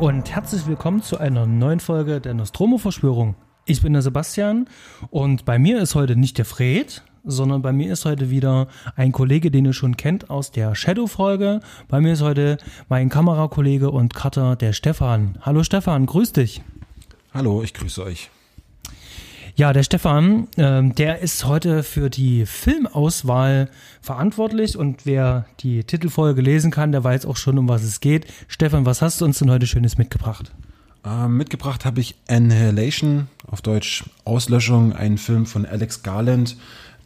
und herzlich willkommen zu einer neuen Folge der Nostromo-Verschwörung. Ich bin der Sebastian und bei mir ist heute nicht der Fred, sondern bei mir ist heute wieder ein Kollege, den ihr schon kennt aus der Shadow-Folge. Bei mir ist heute mein Kamerakollege und Cutter, der Stefan. Hallo Stefan, grüß dich. Hallo, ich grüße euch. Ja, der Stefan, ähm, der ist heute für die Filmauswahl verantwortlich und wer die Titelfolge lesen kann, der weiß auch schon, um was es geht. Stefan, was hast du uns denn heute Schönes mitgebracht? Ähm, mitgebracht habe ich Annihilation, auf Deutsch Auslöschung, ein Film von Alex Garland,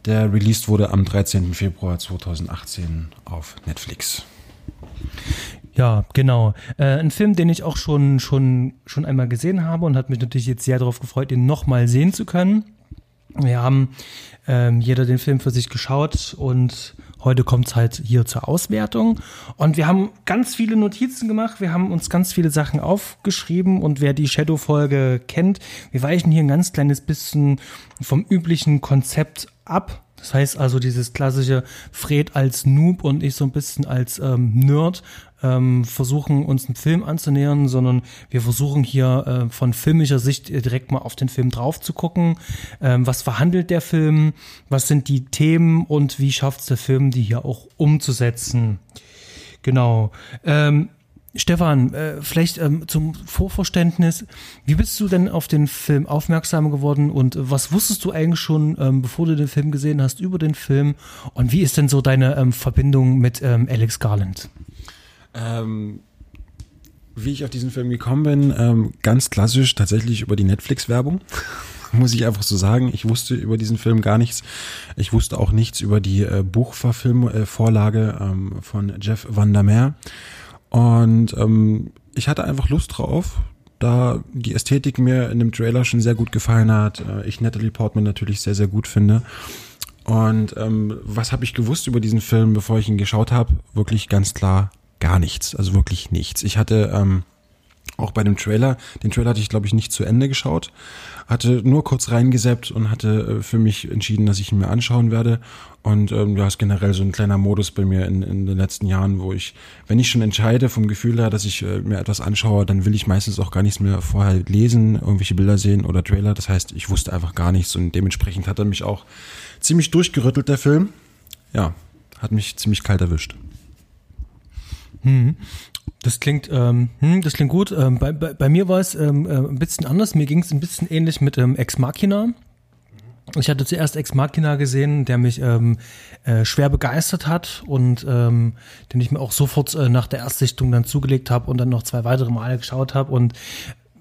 der released wurde am 13. Februar 2018 auf Netflix. Ja, genau. Äh, ein Film, den ich auch schon, schon, schon einmal gesehen habe und hat mich natürlich jetzt sehr darauf gefreut, ihn nochmal sehen zu können. Wir haben ähm, jeder den Film für sich geschaut und heute kommt es halt hier zur Auswertung. Und wir haben ganz viele Notizen gemacht, wir haben uns ganz viele Sachen aufgeschrieben und wer die Shadow-Folge kennt, wir weichen hier ein ganz kleines bisschen vom üblichen Konzept ab. Das heißt also dieses klassische Fred als Noob und ich so ein bisschen als ähm, Nerd ähm, versuchen uns einen Film anzunähern, sondern wir versuchen hier äh, von filmischer Sicht direkt mal auf den Film drauf zu gucken. Ähm, was verhandelt der Film? Was sind die Themen und wie schafft es der Film, die hier auch umzusetzen? Genau. Ähm, Stefan, äh, vielleicht ähm, zum Vorverständnis, wie bist du denn auf den Film aufmerksam geworden und was wusstest du eigentlich schon, ähm, bevor du den Film gesehen hast, über den Film und wie ist denn so deine ähm, Verbindung mit Alex Garland? Ähm, wie ich auf diesen Film gekommen bin, ähm, ganz klassisch tatsächlich über die Netflix-Werbung. Muss ich einfach so sagen. Ich wusste über diesen Film gar nichts. Ich wusste auch nichts über die äh, Buchverfilmvorlage äh, ähm, von Jeff Van der Meer. Und ähm, ich hatte einfach Lust drauf, da die Ästhetik mir in dem Trailer schon sehr gut gefallen hat. Äh, ich Natalie Portman natürlich sehr, sehr gut finde. Und ähm, was habe ich gewusst über diesen Film, bevor ich ihn geschaut habe? Wirklich ganz klar gar nichts, also wirklich nichts. Ich hatte ähm, auch bei dem Trailer, den Trailer hatte ich glaube ich nicht zu Ende geschaut, hatte nur kurz reingeseppt und hatte äh, für mich entschieden, dass ich ihn mir anschauen werde. Und ähm, ja, ist generell so ein kleiner Modus bei mir in, in den letzten Jahren, wo ich, wenn ich schon entscheide vom Gefühl her, dass ich äh, mir etwas anschaue, dann will ich meistens auch gar nichts mehr vorher lesen, irgendwelche Bilder sehen oder Trailer. Das heißt, ich wusste einfach gar nichts und dementsprechend hat er mich auch ziemlich durchgerüttelt, der Film. Ja, hat mich ziemlich kalt erwischt. Hm. Das klingt, ähm, hm, das klingt gut. Ähm, bei, bei, bei mir war es ähm, äh, ein bisschen anders. Mir ging es ein bisschen ähnlich mit ähm, Ex Machina. Ich hatte zuerst Ex Machina gesehen, der mich ähm, äh, schwer begeistert hat und ähm, den ich mir auch sofort äh, nach der Erstsichtung dann zugelegt habe und dann noch zwei weitere Male geschaut habe und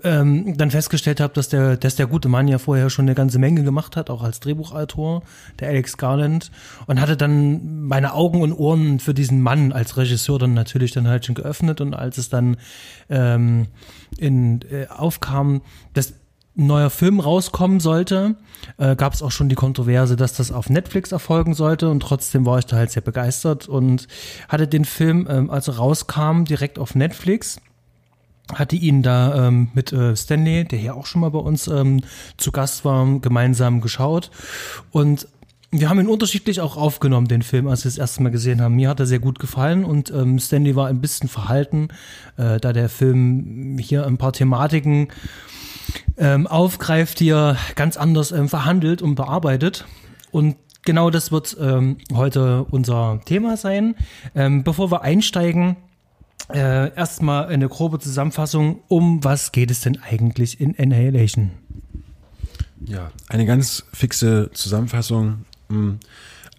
ähm, dann festgestellt habe, dass der, dass der gute Mann ja vorher schon eine ganze Menge gemacht hat, auch als Drehbuchautor, der Alex Garland, und hatte dann meine Augen und Ohren für diesen Mann als Regisseur dann natürlich dann halt schon geöffnet. Und als es dann ähm, in, äh, aufkam, dass ein neuer Film rauskommen sollte, äh, gab es auch schon die Kontroverse, dass das auf Netflix erfolgen sollte. Und trotzdem war ich da halt sehr begeistert und hatte den Film, ähm, als er rauskam, direkt auf Netflix hatte ihn da ähm, mit äh, Stanley, der hier auch schon mal bei uns ähm, zu Gast war, gemeinsam geschaut. Und wir haben ihn unterschiedlich auch aufgenommen, den Film, als wir das erste Mal gesehen haben. Mir hat er sehr gut gefallen und ähm, Stanley war ein bisschen verhalten, äh, da der Film hier ein paar Thematiken ähm, aufgreift, die er ganz anders ähm, verhandelt und bearbeitet. Und genau das wird ähm, heute unser Thema sein. Ähm, bevor wir einsteigen, äh, erstmal eine grobe Zusammenfassung. Um was geht es denn eigentlich in Annihilation? Ja, eine ganz fixe Zusammenfassung.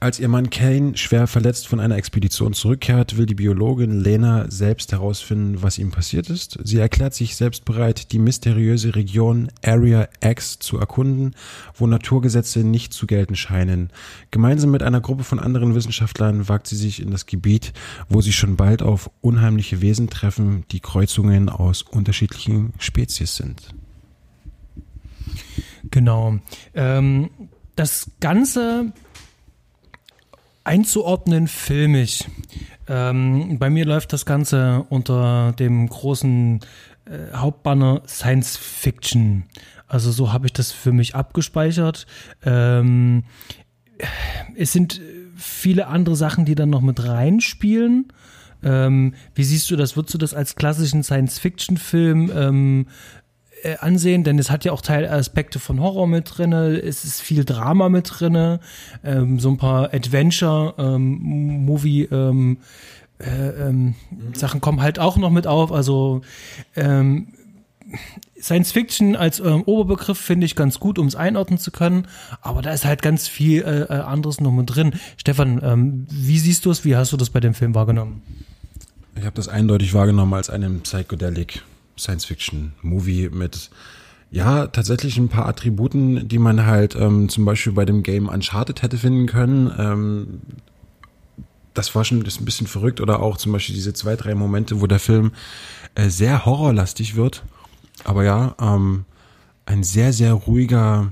Als ihr Mann Kane schwer verletzt von einer Expedition zurückkehrt, will die Biologin Lena selbst herausfinden, was ihm passiert ist. Sie erklärt sich selbst bereit, die mysteriöse Region Area X zu erkunden, wo Naturgesetze nicht zu gelten scheinen. Gemeinsam mit einer Gruppe von anderen Wissenschaftlern wagt sie sich in das Gebiet, wo sie schon bald auf unheimliche Wesen treffen, die Kreuzungen aus unterschiedlichen Spezies sind. Genau. Ähm, das Ganze einzuordnen filmisch. Ähm, bei mir läuft das Ganze unter dem großen äh, Hauptbanner Science Fiction. Also so habe ich das für mich abgespeichert. Ähm, es sind viele andere Sachen, die dann noch mit reinspielen. Ähm, wie siehst du das? Würdest du das als klassischen Science-Fiction-Film ähm, äh, ansehen? Denn es hat ja auch Teilaspekte von Horror mit drinne, es ist viel Drama mit drinne, ähm, so ein paar Adventure-Movie- ähm, äh, ähm, mhm. Sachen kommen halt auch noch mit auf. Also ähm, Science Fiction als ähm, Oberbegriff finde ich ganz gut, um es einordnen zu können, aber da ist halt ganz viel äh, äh anderes noch mit drin. Stefan, ähm, wie siehst du es? Wie hast du das bei dem Film wahrgenommen? Ich habe das eindeutig wahrgenommen als einen Psychedelic Science Fiction Movie mit ja, tatsächlich ein paar Attributen, die man halt ähm, zum Beispiel bei dem Game Uncharted hätte finden können. Ähm, das war schon das ein bisschen verrückt oder auch zum Beispiel diese zwei, drei Momente, wo der Film äh, sehr horrorlastig wird aber ja, ähm, ein sehr, sehr ruhiger,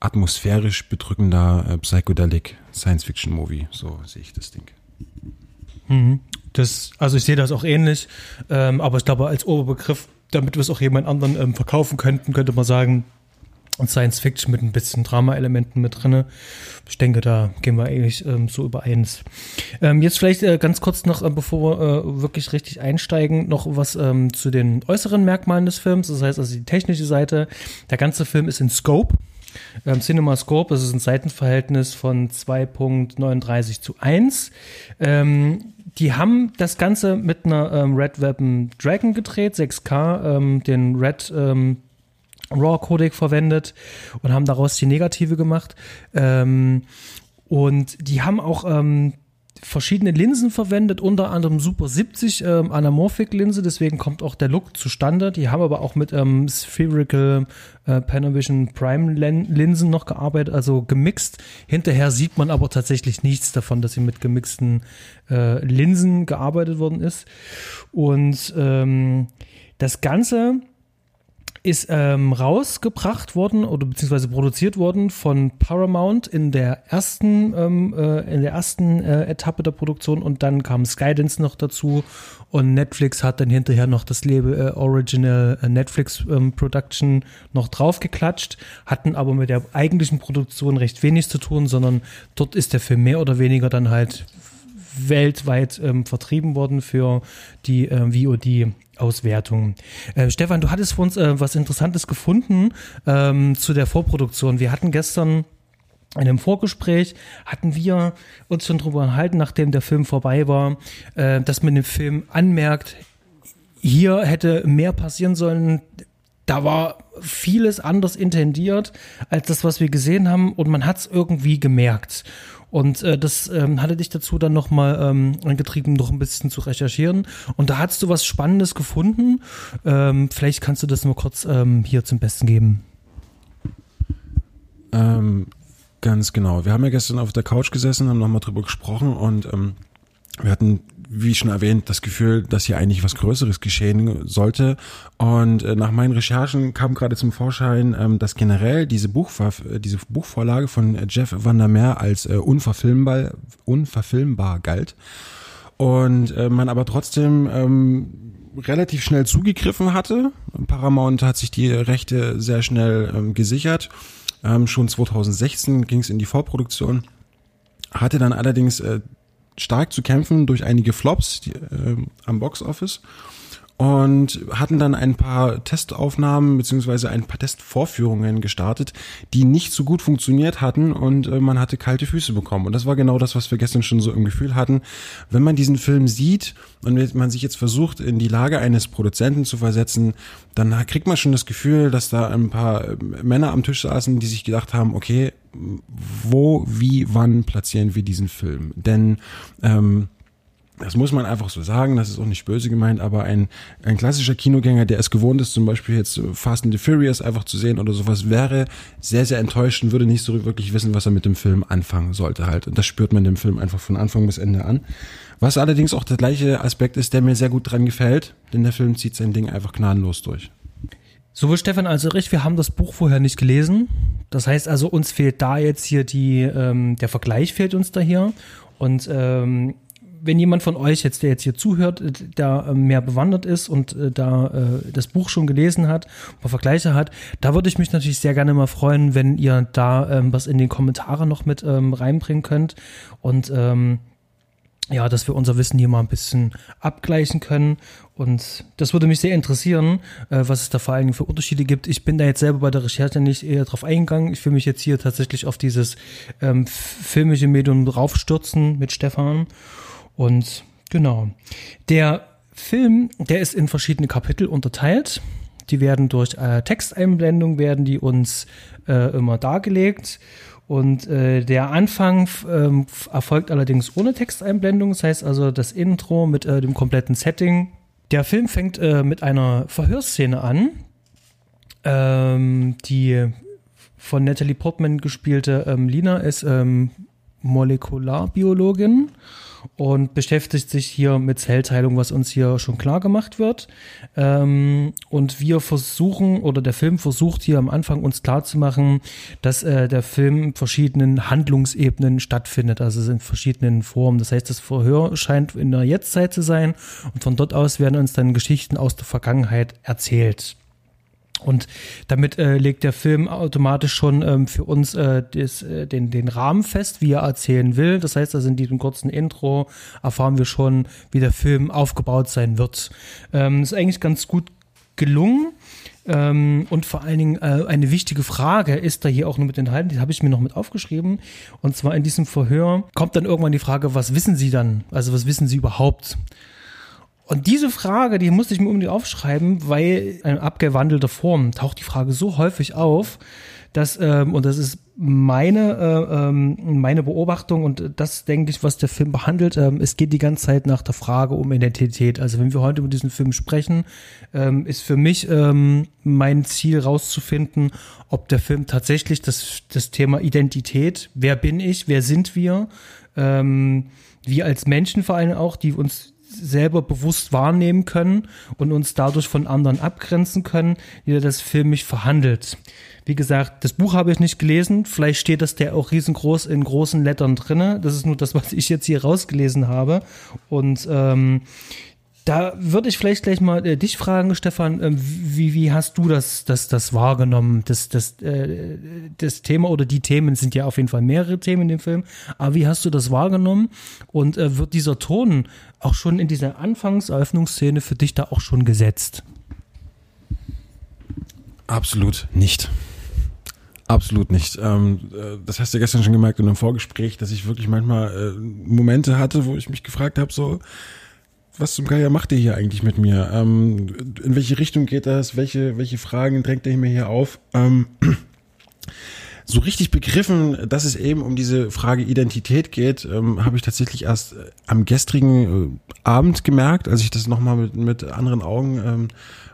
atmosphärisch bedrückender äh, Psychedelic Science-Fiction-Movie. So sehe ich das Ding. Mhm. Das, also ich sehe das auch ähnlich, ähm, aber ich glaube als Oberbegriff, damit wir es auch jemand anderen ähm, verkaufen könnten, könnte man sagen, Science Fiction mit ein bisschen Drama-Elementen mit drinne. Ich denke, da gehen wir eigentlich ähm, so übereins. Ähm, jetzt vielleicht äh, ganz kurz noch, äh, bevor wir äh, wirklich richtig einsteigen, noch was ähm, zu den äußeren Merkmalen des Films. Das heißt also die technische Seite. Der ganze Film ist in Scope. Ähm, Cinema Scope, das ist ein Seitenverhältnis von 2.39 zu 1. Ähm, die haben das Ganze mit einer ähm, Red Weapon Dragon gedreht, 6K, ähm, den Red ähm, RAW-Codec verwendet und haben daraus die Negative gemacht. Ähm, und die haben auch verschiedene Linsen verwendet, unter anderem Super 70 ähm, Anamorphic-Linse, deswegen kommt auch der Look zustande. Die haben aber auch mit ähm, Spherical äh, Panavision Prime-Linsen noch gearbeitet, also gemixt. Hinterher sieht man aber tatsächlich nichts davon, dass sie mit gemixten äh, Linsen gearbeitet worden ist. Und ähm, das Ganze ist ähm, rausgebracht worden oder beziehungsweise produziert worden von Paramount in der ersten ähm, äh, in der ersten äh, Etappe der Produktion und dann kam Skydance noch dazu und Netflix hat dann hinterher noch das Label äh, Original äh, Netflix ähm, Production noch draufgeklatscht, hatten aber mit der eigentlichen Produktion recht wenig zu tun, sondern dort ist der Film mehr oder weniger dann halt weltweit ähm, vertrieben worden für die äh, VOD Auswertung. Äh, Stefan, du hattest für uns äh, was Interessantes gefunden ähm, zu der Vorproduktion. Wir hatten gestern in einem Vorgespräch hatten wir uns schon darüber enthalten, nachdem der Film vorbei war, äh, dass man dem Film anmerkt, hier hätte mehr passieren sollen. Da war vieles anders intendiert als das, was wir gesehen haben und man hat es irgendwie gemerkt. Und äh, das ähm, hatte dich dazu dann nochmal ähm, angetrieben, noch ein bisschen zu recherchieren. Und da hast du was Spannendes gefunden. Ähm, vielleicht kannst du das nur kurz ähm, hier zum Besten geben. Ähm, ganz genau. Wir haben ja gestern auf der Couch gesessen, haben nochmal drüber gesprochen und ähm, wir hatten wie schon erwähnt, das Gefühl, dass hier eigentlich was Größeres geschehen sollte. Und äh, nach meinen Recherchen kam gerade zum Vorschein, ähm, dass generell diese, Buchver äh, diese Buchvorlage von Jeff Van der Meer als äh, unverfilmbar, unverfilmbar galt. Und äh, man aber trotzdem ähm, relativ schnell zugegriffen hatte. Paramount hat sich die Rechte sehr schnell ähm, gesichert. Ähm, schon 2016 ging es in die Vorproduktion hatte dann allerdings äh, stark zu kämpfen durch einige Flops die, äh, am Boxoffice und hatten dann ein paar Testaufnahmen beziehungsweise ein paar Testvorführungen gestartet, die nicht so gut funktioniert hatten und äh, man hatte kalte Füße bekommen. Und das war genau das, was wir gestern schon so im Gefühl hatten. Wenn man diesen Film sieht und man sich jetzt versucht, in die Lage eines Produzenten zu versetzen, dann kriegt man schon das Gefühl, dass da ein paar äh, Männer am Tisch saßen, die sich gedacht haben, okay, wo, wie, wann platzieren wir diesen Film? Denn ähm, das muss man einfach so sagen, das ist auch nicht böse gemeint, aber ein, ein klassischer Kinogänger, der es gewohnt ist, zum Beispiel jetzt Fast and the Furious einfach zu sehen oder sowas, wäre sehr, sehr enttäuscht und würde nicht so wirklich wissen, was er mit dem Film anfangen sollte halt. Und das spürt man dem Film einfach von Anfang bis Ende an. Was allerdings auch der gleiche Aspekt ist, der mir sehr gut dran gefällt, denn der Film zieht sein Ding einfach gnadenlos durch. Sowohl Stefan als auch ich, wir haben das Buch vorher nicht gelesen. Das heißt also, uns fehlt da jetzt hier die, ähm, der Vergleich fehlt uns da hier. Und ähm, wenn jemand von euch jetzt, der jetzt hier zuhört, äh, da äh, mehr bewandert ist und äh, da äh, das Buch schon gelesen hat, mal Vergleiche hat, da würde ich mich natürlich sehr gerne mal freuen, wenn ihr da ähm, was in den Kommentaren noch mit ähm, reinbringen könnt. Und ähm, ja, dass wir unser Wissen hier mal ein bisschen abgleichen können. Und das würde mich sehr interessieren, äh, was es da vor allen Dingen für Unterschiede gibt. Ich bin da jetzt selber bei der Recherche nicht eher drauf eingegangen. Ich will mich jetzt hier tatsächlich auf dieses ähm, filmische Medium draufstürzen mit Stefan. Und genau. Der Film, der ist in verschiedene Kapitel unterteilt. Die werden durch äh, Texteinblendung werden die uns äh, immer dargelegt. Und äh, der Anfang ähm, erfolgt allerdings ohne Texteinblendung. Das heißt also das Intro mit äh, dem kompletten Setting. Der Film fängt äh, mit einer Verhörszene an, ähm, die von Natalie Portman gespielte ähm, Lina ist ähm, Molekularbiologin und beschäftigt sich hier mit Zellteilung, was uns hier schon klar gemacht wird. Ähm, und wir versuchen, oder der Film versucht hier am Anfang uns klarzumachen, dass äh, der Film verschiedenen Handlungsebenen stattfindet, also in verschiedenen Formen. Das heißt, das Verhör scheint in der Jetztzeit zu sein und von dort aus werden uns dann Geschichten aus der Vergangenheit erzählt. Und damit äh, legt der Film automatisch schon ähm, für uns äh, des, äh, den, den Rahmen fest, wie er erzählen will. Das heißt, also in diesem kurzen Intro erfahren wir schon, wie der Film aufgebaut sein wird. Ähm, ist eigentlich ganz gut gelungen. Ähm, und vor allen Dingen äh, eine wichtige Frage ist da hier auch nur mit enthalten, die habe ich mir noch mit aufgeschrieben. Und zwar in diesem Verhör kommt dann irgendwann die Frage, was wissen Sie dann? Also was wissen Sie überhaupt? Und diese Frage, die musste ich mir unbedingt aufschreiben, weil in abgewandelter Form taucht die Frage so häufig auf, dass, ähm, und das ist meine, äh, ähm, meine Beobachtung und das denke ich, was der Film behandelt, ähm, es geht die ganze Zeit nach der Frage um Identität. Also wenn wir heute über diesen Film sprechen, ähm, ist für mich ähm, mein Ziel rauszufinden, ob der Film tatsächlich das, das Thema Identität, wer bin ich, wer sind wir, ähm, wir als Menschen vor allem auch, die uns selber bewusst wahrnehmen können und uns dadurch von anderen abgrenzen können, wie das filmisch verhandelt. Wie gesagt, das Buch habe ich nicht gelesen. Vielleicht steht das der auch riesengroß in großen Lettern drinne. Das ist nur das, was ich jetzt hier rausgelesen habe. Und ähm, da würde ich vielleicht gleich mal äh, dich fragen, Stefan, äh, wie, wie hast du das, das, das wahrgenommen? Das, das, äh, das Thema oder die Themen sind ja auf jeden Fall mehrere Themen in dem Film, aber wie hast du das wahrgenommen? Und äh, wird dieser Ton auch schon in dieser Anfangseröffnungsszene für dich da auch schon gesetzt? Absolut nicht. Absolut nicht. Ähm, äh, das hast du gestern schon gemerkt in einem Vorgespräch, dass ich wirklich manchmal äh, Momente hatte, wo ich mich gefragt habe, so, was zum Geier macht ihr hier eigentlich mit mir? Ähm, in welche Richtung geht das? Welche, welche Fragen drängt ihr mir hier auf? Ähm, so richtig begriffen, dass es eben um diese Frage Identität geht, ähm, habe ich tatsächlich erst äh, am gestrigen äh, Abend gemerkt, als ich das nochmal mit, mit anderen Augen ähm,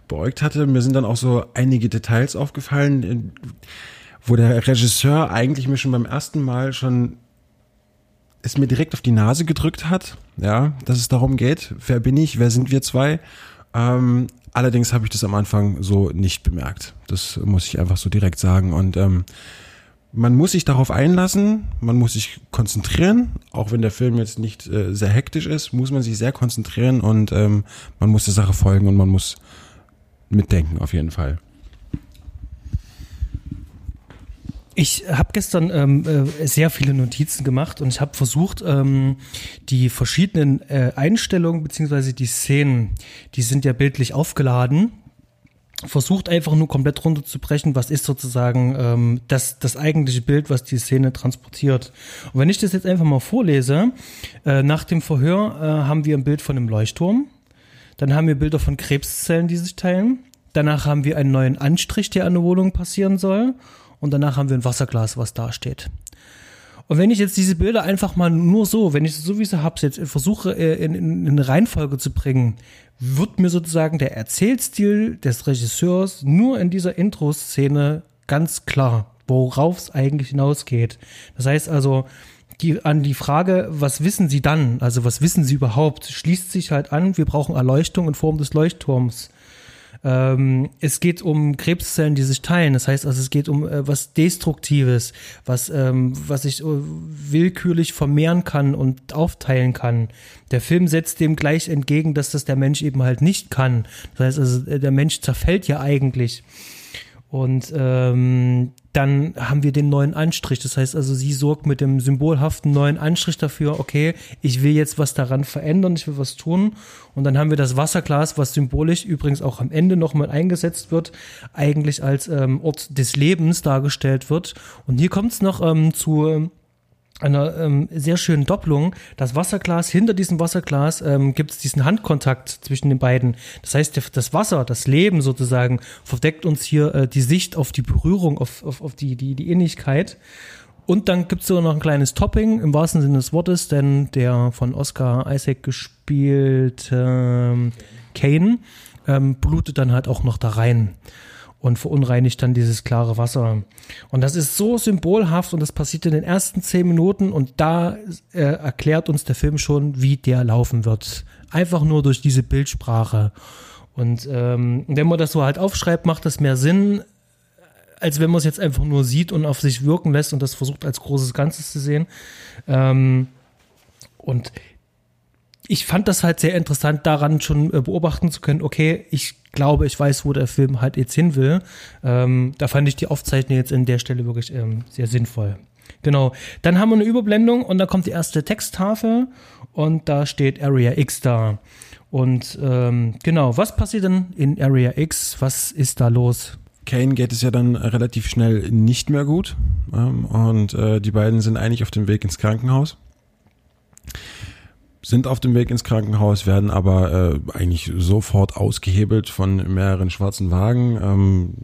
beäugt hatte. Mir sind dann auch so einige Details aufgefallen, äh, wo der Regisseur eigentlich mir schon beim ersten Mal schon es mir direkt auf die Nase gedrückt hat, ja, dass es darum geht, wer bin ich, wer sind wir zwei. Ähm, allerdings habe ich das am Anfang so nicht bemerkt. Das muss ich einfach so direkt sagen. Und ähm, man muss sich darauf einlassen, man muss sich konzentrieren, auch wenn der Film jetzt nicht äh, sehr hektisch ist, muss man sich sehr konzentrieren und ähm, man muss der Sache folgen und man muss mitdenken auf jeden Fall. Ich habe gestern ähm, äh, sehr viele Notizen gemacht und ich habe versucht, ähm, die verschiedenen äh, Einstellungen beziehungsweise die Szenen, die sind ja bildlich aufgeladen, versucht einfach nur komplett runterzubrechen, was ist sozusagen ähm, das, das eigentliche Bild, was die Szene transportiert. Und wenn ich das jetzt einfach mal vorlese, äh, nach dem Verhör äh, haben wir ein Bild von einem Leuchtturm, dann haben wir Bilder von Krebszellen, die sich teilen, danach haben wir einen neuen Anstrich, der an der Wohnung passieren soll und danach haben wir ein Wasserglas, was da steht. Und wenn ich jetzt diese Bilder einfach mal nur so, wenn ich so wie sie hab's jetzt versuche äh, in, in, in eine Reihenfolge zu bringen, wird mir sozusagen der Erzählstil des Regisseurs nur in dieser Intro-Szene ganz klar, worauf es eigentlich hinausgeht. Das heißt also, die, an die Frage, was wissen Sie dann? Also was wissen Sie überhaupt? Schließt sich halt an, wir brauchen Erleuchtung in Form des Leuchtturms. Ähm, es geht um Krebszellen, die sich teilen. Das heißt also, es geht um äh, was Destruktives, was, ähm, was sich äh, willkürlich vermehren kann und aufteilen kann. Der Film setzt dem gleich entgegen, dass das der Mensch eben halt nicht kann. Das heißt also, äh, der Mensch zerfällt ja eigentlich. Und ähm, dann haben wir den neuen Anstrich. Das heißt also, sie sorgt mit dem symbolhaften neuen Anstrich dafür, okay, ich will jetzt was daran verändern, ich will was tun. Und dann haben wir das Wasserglas, was symbolisch übrigens auch am Ende nochmal eingesetzt wird, eigentlich als ähm, Ort des Lebens dargestellt wird. Und hier kommt es noch ähm, zu einer ähm, sehr schönen Doppelung. Das Wasserglas, hinter diesem Wasserglas ähm, gibt es diesen Handkontakt zwischen den beiden. Das heißt, das Wasser, das Leben sozusagen, verdeckt uns hier äh, die Sicht auf die Berührung, auf, auf, auf die, die, die Innigkeit. Und dann gibt es sogar noch ein kleines Topping im wahrsten Sinne des Wortes, denn der von Oscar Isaac gespielte ähm, Kane ähm, blutet dann halt auch noch da rein und verunreinigt dann dieses klare Wasser. Und das ist so symbolhaft und das passiert in den ersten zehn Minuten und da äh, erklärt uns der Film schon, wie der laufen wird. Einfach nur durch diese Bildsprache. Und ähm, wenn man das so halt aufschreibt, macht das mehr Sinn, als wenn man es jetzt einfach nur sieht und auf sich wirken lässt und das versucht als großes Ganzes zu sehen. Ähm, und ich fand das halt sehr interessant, daran schon äh, beobachten zu können, okay, ich glaube, ich weiß, wo der Film halt jetzt hin will. Ähm, da fand ich die Aufzeichnung jetzt in der Stelle wirklich ähm, sehr sinnvoll. Genau. Dann haben wir eine Überblendung und dann kommt die erste Texttafel und da steht Area X da. Und ähm, genau, was passiert denn in Area X? Was ist da los? Kane geht es ja dann relativ schnell nicht mehr gut ähm, und äh, die beiden sind eigentlich auf dem Weg ins Krankenhaus sind auf dem Weg ins Krankenhaus, werden aber äh, eigentlich sofort ausgehebelt von mehreren schwarzen Wagen, ähm,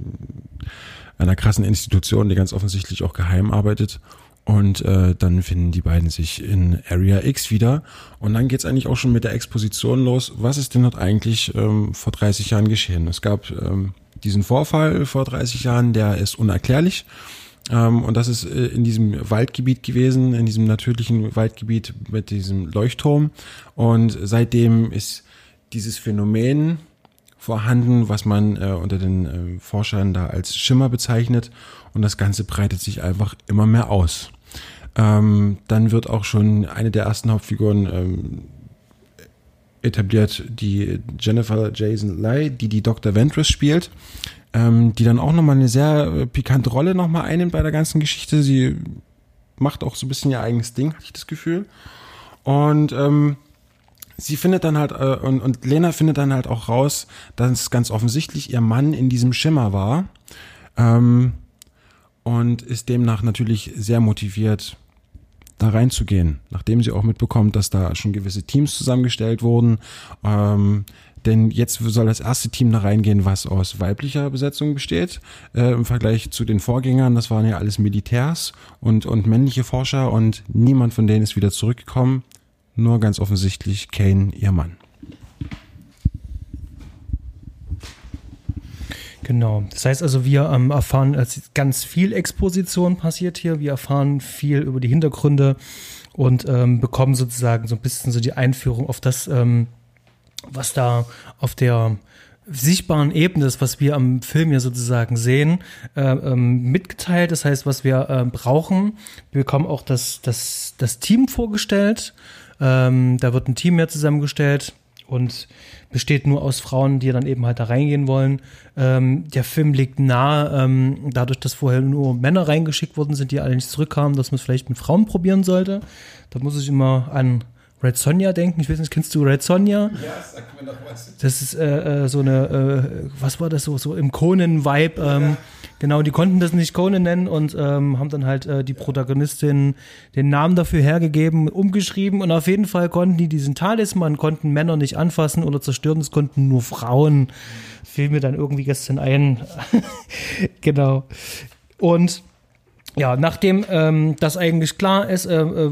einer krassen Institution, die ganz offensichtlich auch geheim arbeitet. Und äh, dann finden die beiden sich in Area X wieder. Und dann geht's eigentlich auch schon mit der Exposition los. Was ist denn dort eigentlich ähm, vor 30 Jahren geschehen? Es gab ähm, diesen Vorfall vor 30 Jahren, der ist unerklärlich. Ähm, und das ist äh, in diesem Waldgebiet gewesen, in diesem natürlichen Waldgebiet mit diesem Leuchtturm. Und seitdem ist dieses Phänomen vorhanden, was man äh, unter den äh, Forschern da als Schimmer bezeichnet. Und das Ganze breitet sich einfach immer mehr aus. Ähm, dann wird auch schon eine der ersten Hauptfiguren ähm, etabliert, die Jennifer Jason Leigh, die die Dr. Ventress spielt ähm, die dann auch nochmal eine sehr äh, pikante Rolle nochmal einnimmt bei der ganzen Geschichte. Sie macht auch so ein bisschen ihr eigenes Ding, hatte ich das Gefühl. Und ähm, sie findet dann halt, äh, und, und Lena findet dann halt auch raus, dass ganz offensichtlich ihr Mann in diesem Schimmer war. Ähm, und ist demnach natürlich sehr motiviert, da reinzugehen, nachdem sie auch mitbekommt, dass da schon gewisse Teams zusammengestellt wurden, ähm, denn jetzt soll das erste Team da reingehen, was aus weiblicher Besetzung besteht. Äh, Im Vergleich zu den Vorgängern, das waren ja alles Militärs und, und männliche Forscher und niemand von denen ist wieder zurückgekommen. Nur ganz offensichtlich Kane, ihr Mann. Genau. Das heißt also, wir ähm, erfahren, ganz viel Exposition passiert hier. Wir erfahren viel über die Hintergründe und ähm, bekommen sozusagen so ein bisschen so die Einführung auf das, ähm, was da auf der sichtbaren Ebene ist, was wir am Film ja sozusagen sehen, äh, ähm, mitgeteilt. Das heißt, was wir äh, brauchen. Wir bekommen auch das, das, das Team vorgestellt. Ähm, da wird ein Team mehr zusammengestellt und besteht nur aus Frauen, die dann eben halt da reingehen wollen. Ähm, der Film liegt nahe, ähm, dadurch, dass vorher nur Männer reingeschickt worden sind, die alle nicht zurückkamen, dass man es vielleicht mit Frauen probieren sollte. Da muss ich immer an Red Sonja denken. Ich weiß nicht, kennst du Red Sonja? Ja, sag mir doch was. Das ist äh, äh, so eine, äh, was war das so, so im Conan-Vibe. Ähm, ja. Genau, die konnten das nicht Conan nennen und ähm, haben dann halt äh, die Protagonistin den Namen dafür hergegeben, umgeschrieben und auf jeden Fall konnten die diesen Talisman, konnten Männer nicht anfassen oder zerstören, es konnten nur Frauen. Fiel mir dann irgendwie gestern ein. genau. Und ja, nachdem ähm, das eigentlich klar ist, äh, äh,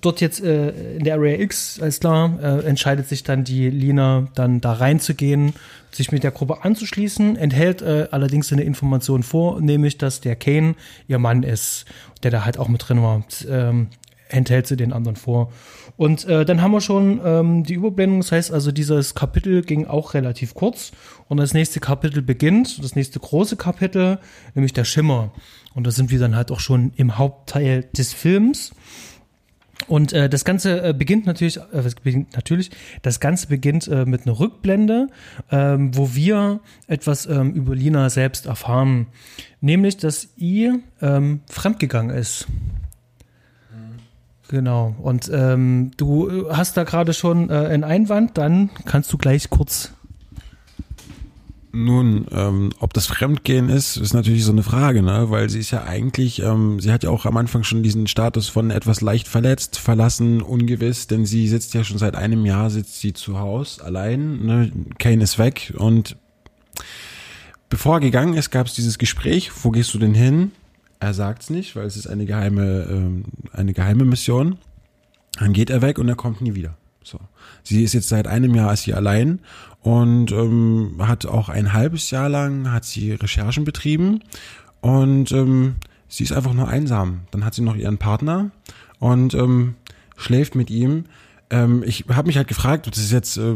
dort jetzt äh, in der Area X, alles klar, äh, entscheidet sich dann die Lina dann da reinzugehen, sich mit der Gruppe anzuschließen, enthält äh, allerdings eine Information vor, nämlich, dass der Kane ihr Mann ist, der da halt auch mit drin war, ähm, enthält sie den anderen vor. Und äh, dann haben wir schon ähm, die Überblendung, das heißt also, dieses Kapitel ging auch relativ kurz und das nächste Kapitel beginnt, das nächste große Kapitel, nämlich der Schimmer. Und da sind wir dann halt auch schon im Hauptteil des Films. Und äh, das Ganze äh, beginnt natürlich, äh, beginnt natürlich, das Ganze beginnt äh, mit einer Rückblende, ähm, wo wir etwas ähm, über Lina selbst erfahren, nämlich, dass ihr ähm, fremdgegangen ist. Genau. Und ähm, du äh, hast da gerade schon äh, einen Einwand, dann kannst du gleich kurz nun, ähm, ob das Fremdgehen ist, ist natürlich so eine Frage, ne? Weil sie ist ja eigentlich, ähm, sie hat ja auch am Anfang schon diesen Status von etwas leicht verletzt, verlassen, ungewiss, denn sie sitzt ja schon seit einem Jahr, sitzt sie zu Hause allein, ne? Kane ist weg und bevor er gegangen ist, gab es dieses Gespräch, wo gehst du denn hin? Er sagt's nicht, weil es ist eine geheime, ähm, eine geheime Mission. Dann geht er weg und er kommt nie wieder. So. Sie ist jetzt seit einem Jahr ist sie allein und ähm, hat auch ein halbes Jahr lang hat sie Recherchen betrieben und ähm, sie ist einfach nur einsam. Dann hat sie noch ihren Partner und ähm, schläft mit ihm. Ähm, ich habe mich halt gefragt, ob das jetzt äh,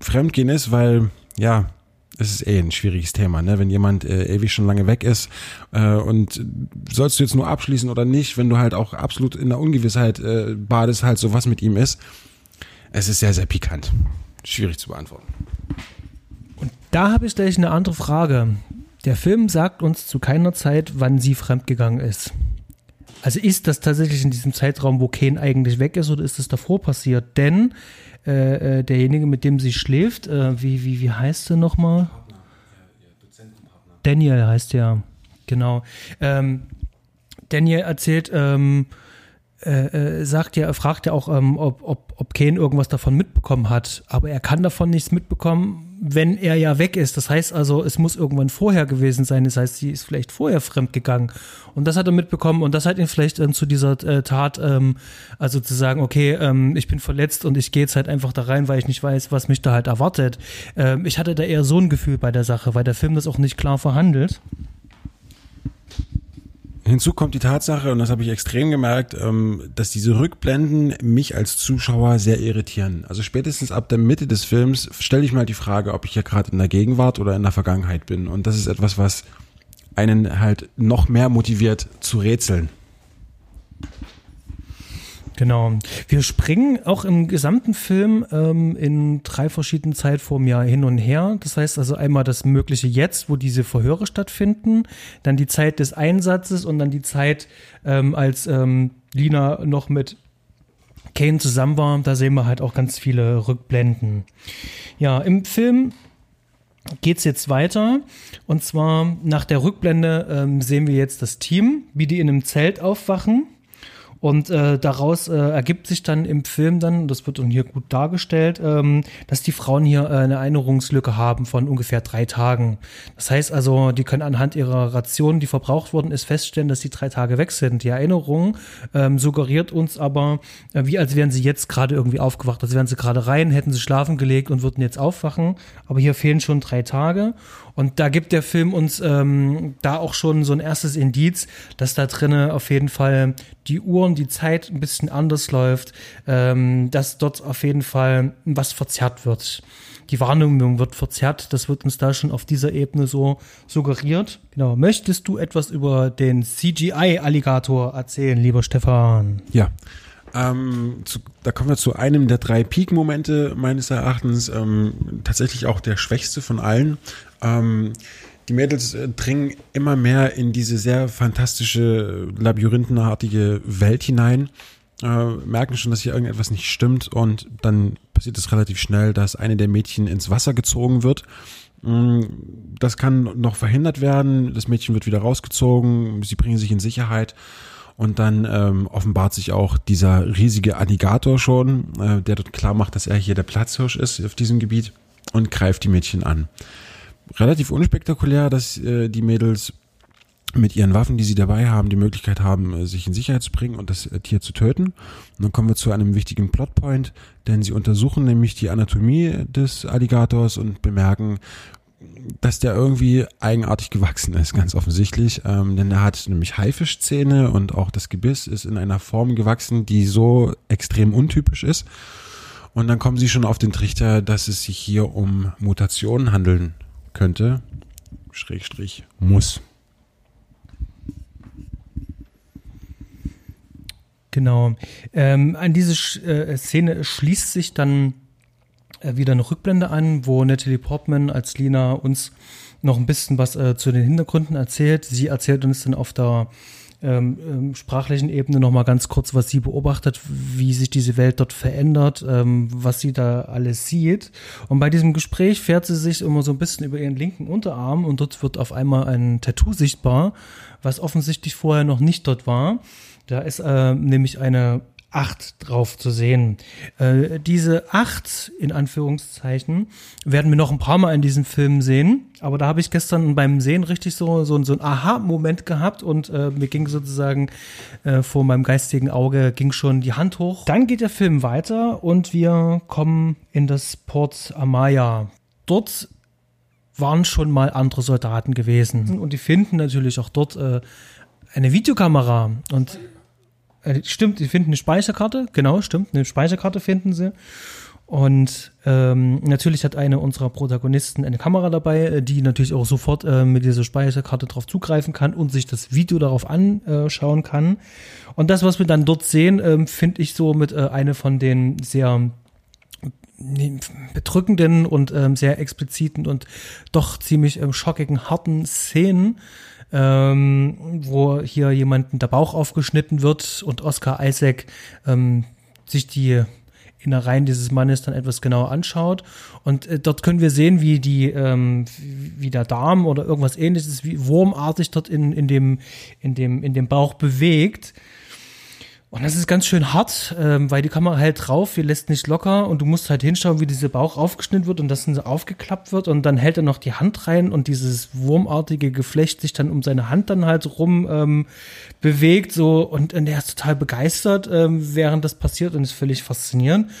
Fremdgehen ist, weil ja, es ist eh ein schwieriges Thema, ne? Wenn jemand äh, ewig schon lange weg ist äh, und sollst du jetzt nur abschließen oder nicht, wenn du halt auch absolut in der Ungewissheit äh, badest, halt so was mit ihm ist. Es ist sehr, sehr pikant. Schwierig zu beantworten. Und da habe ich gleich eine andere Frage. Der Film sagt uns zu keiner Zeit, wann sie fremdgegangen ist. Also ist das tatsächlich in diesem Zeitraum, wo Kane eigentlich weg ist, oder ist das davor passiert? Denn äh, äh, derjenige, mit dem sie schläft, äh, wie, wie, wie heißt er nochmal? Daniel heißt er, genau. Ähm, Daniel erzählt, ähm, äh, äh, sagt ja, fragt ja auch, ähm, ob, ob, ob Kane irgendwas davon mitbekommen hat. Aber er kann davon nichts mitbekommen, wenn er ja weg ist. Das heißt also, es muss irgendwann vorher gewesen sein. Das heißt, sie ist vielleicht vorher fremd gegangen. Und das hat er mitbekommen und das hat ihn vielleicht dann zu dieser äh, Tat, ähm, also zu sagen, okay, ähm, ich bin verletzt und ich gehe jetzt halt einfach da rein, weil ich nicht weiß, was mich da halt erwartet. Ähm, ich hatte da eher so ein Gefühl bei der Sache, weil der Film das auch nicht klar verhandelt. Hinzu kommt die Tatsache, und das habe ich extrem gemerkt, ähm, dass diese Rückblenden mich als Zuschauer sehr irritieren. Also spätestens ab der Mitte des Films stelle ich mal die Frage, ob ich ja gerade in der Gegenwart oder in der Vergangenheit bin. Und das ist etwas, was einen halt noch mehr motiviert zu rätseln. Genau. Wir springen auch im gesamten Film ähm, in drei verschiedenen Zeitformen ja hin und her. Das heißt also einmal das mögliche Jetzt, wo diese Verhöre stattfinden, dann die Zeit des Einsatzes und dann die Zeit, ähm, als ähm, Lina noch mit Kane zusammen war. Da sehen wir halt auch ganz viele Rückblenden. Ja, im Film geht's jetzt weiter. Und zwar nach der Rückblende ähm, sehen wir jetzt das Team, wie die in einem Zelt aufwachen und äh, daraus äh, ergibt sich dann im Film dann, das wird hier gut dargestellt, ähm, dass die Frauen hier äh, eine Erinnerungslücke haben von ungefähr drei Tagen. Das heißt also, die können anhand ihrer Ration, die verbraucht worden ist, feststellen, dass die drei Tage weg sind. Die Erinnerung ähm, suggeriert uns aber, äh, wie als wären sie jetzt gerade irgendwie aufgewacht, als wären sie gerade rein, hätten sie schlafen gelegt und würden jetzt aufwachen. Aber hier fehlen schon drei Tage. Und da gibt der Film uns ähm, da auch schon so ein erstes Indiz, dass da drinnen auf jeden Fall die Uhren, die Zeit ein bisschen anders läuft, ähm, dass dort auf jeden Fall was verzerrt wird. Die Wahrnehmung wird verzerrt, das wird uns da schon auf dieser Ebene so suggeriert. Genau. Möchtest du etwas über den CGI-Alligator erzählen, lieber Stefan? Ja. Ähm, zu, da kommen wir zu einem der drei Peak-Momente meines Erachtens, ähm, tatsächlich auch der schwächste von allen. Ähm, die Mädels äh, dringen immer mehr in diese sehr fantastische, labyrinthenartige Welt hinein, äh, merken schon, dass hier irgendetwas nicht stimmt und dann passiert es relativ schnell, dass eine der Mädchen ins Wasser gezogen wird. Mm, das kann noch verhindert werden. Das Mädchen wird wieder rausgezogen. Sie bringen sich in Sicherheit. Und dann ähm, offenbart sich auch dieser riesige Alligator schon, äh, der dort klar macht, dass er hier der Platzhirsch ist auf diesem Gebiet und greift die Mädchen an relativ unspektakulär, dass äh, die Mädels mit ihren Waffen, die sie dabei haben, die Möglichkeit haben, äh, sich in Sicherheit zu bringen und das äh, Tier zu töten. Und dann kommen wir zu einem wichtigen Plotpoint, denn sie untersuchen nämlich die Anatomie des Alligators und bemerken, dass der irgendwie eigenartig gewachsen ist, ganz offensichtlich. Ähm, denn er hat nämlich Haifischzähne und auch das Gebiss ist in einer Form gewachsen, die so extrem untypisch ist. Und dann kommen sie schon auf den Trichter, dass es sich hier um Mutationen handeln könnte, Schrägstrich, muss. Genau. Ähm, an diese Sch äh, Szene schließt sich dann wieder eine Rückblende an, wo Natalie Portman als Lina uns noch ein bisschen was äh, zu den Hintergründen erzählt. Sie erzählt uns dann auf der ähm, ähm, sprachlichen Ebene noch mal ganz kurz, was sie beobachtet, wie sich diese Welt dort verändert, ähm, was sie da alles sieht. Und bei diesem Gespräch fährt sie sich immer so ein bisschen über ihren linken Unterarm und dort wird auf einmal ein Tattoo sichtbar, was offensichtlich vorher noch nicht dort war. Da ist äh, nämlich eine acht drauf zu sehen. Äh, diese acht, in Anführungszeichen, werden wir noch ein paar Mal in diesem Film sehen. Aber da habe ich gestern beim Sehen richtig so, so, so ein Aha-Moment gehabt und äh, mir ging sozusagen äh, vor meinem geistigen Auge ging schon die Hand hoch. Dann geht der Film weiter und wir kommen in das Port Amaya. Dort waren schon mal andere Soldaten gewesen. Und die finden natürlich auch dort äh, eine Videokamera und äh, stimmt, sie finden eine Speicherkarte, genau, stimmt, eine Speicherkarte finden sie. Und ähm, natürlich hat eine unserer Protagonisten eine Kamera dabei, äh, die natürlich auch sofort äh, mit dieser Speicherkarte drauf zugreifen kann und sich das Video darauf anschauen kann. Und das, was wir dann dort sehen, ähm, finde ich so mit äh, eine von den sehr bedrückenden und ähm, sehr expliziten und doch ziemlich ähm, schockigen, harten Szenen, ähm, wo hier jemanden der Bauch aufgeschnitten wird und Oscar Isaac ähm, sich die Innereien dieses Mannes dann etwas genauer anschaut. Und äh, dort können wir sehen, wie die, ähm, wie der Darm oder irgendwas ähnliches, wie wurmartig dort in, in, dem, in, dem, in dem Bauch bewegt. Und das ist ganz schön hart, ähm, weil die Kamera hält drauf, wir lässt nicht locker und du musst halt hinschauen, wie dieser Bauch aufgeschnitten wird und das dann aufgeklappt wird und dann hält er noch die Hand rein und dieses wurmartige Geflecht sich dann um seine Hand dann halt rum ähm, bewegt so und, und er ist total begeistert, ähm, während das passiert und ist völlig faszinierend.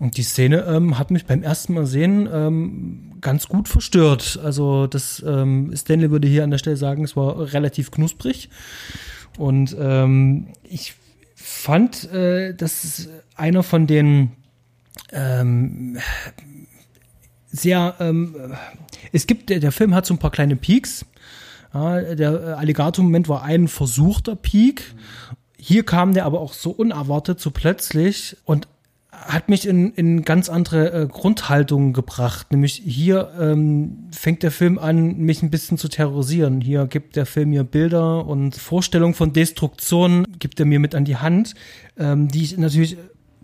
Und die Szene ähm, hat mich beim ersten Mal sehen ähm, ganz gut verstört. Also das ähm, Stanley würde hier an der Stelle sagen, es war relativ knusprig. Und ähm, ich fand, äh, dass einer von den ähm, sehr, ähm, es gibt, der, Film hat so ein paar kleine Peaks. Ja, der Alligator-Moment war ein versuchter Peak. Hier kam der aber auch so unerwartet, so plötzlich und hat mich in, in ganz andere äh, Grundhaltungen gebracht. Nämlich hier ähm, fängt der Film an, mich ein bisschen zu terrorisieren. Hier gibt der Film mir Bilder und Vorstellungen von Destruktion, gibt er mir mit an die Hand, ähm, die ich natürlich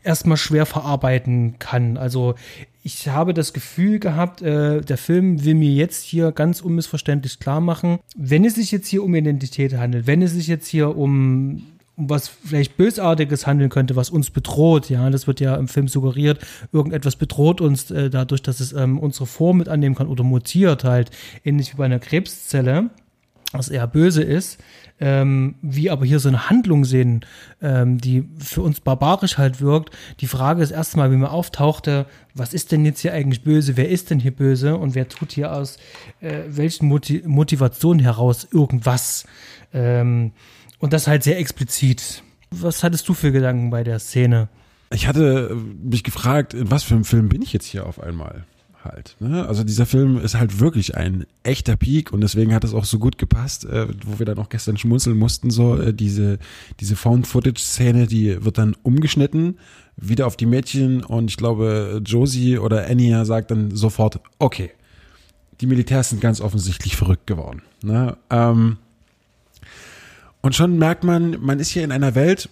erstmal schwer verarbeiten kann. Also ich habe das Gefühl gehabt, äh, der Film will mir jetzt hier ganz unmissverständlich klar machen, wenn es sich jetzt hier um Identität handelt, wenn es sich jetzt hier um was vielleicht Bösartiges handeln könnte, was uns bedroht. Ja, das wird ja im Film suggeriert. Irgendetwas bedroht uns äh, dadurch, dass es ähm, unsere Form mit annehmen kann oder mutiert halt, ähnlich wie bei einer Krebszelle, was eher böse ist. Ähm, wie aber hier so eine Handlung sehen, ähm, die für uns barbarisch halt wirkt. Die Frage ist erstmal, wie mir auftauchte, was ist denn jetzt hier eigentlich böse? Wer ist denn hier böse? Und wer tut hier aus äh, welchen Motiv Motivationen heraus irgendwas? Ähm, und das halt sehr explizit. Was hattest du für Gedanken bei der Szene? Ich hatte mich gefragt, in was für einem Film bin ich jetzt hier auf einmal? Halt. Ne? Also dieser Film ist halt wirklich ein echter Peak und deswegen hat es auch so gut gepasst, äh, wo wir dann auch gestern schmunzeln mussten, so äh, diese, diese Found-Footage-Szene, die wird dann umgeschnitten, wieder auf die Mädchen und ich glaube Josie oder Anya sagt dann sofort, okay, die Militärs sind ganz offensichtlich verrückt geworden. Ne? Ähm, und schon merkt man, man ist hier in einer Welt,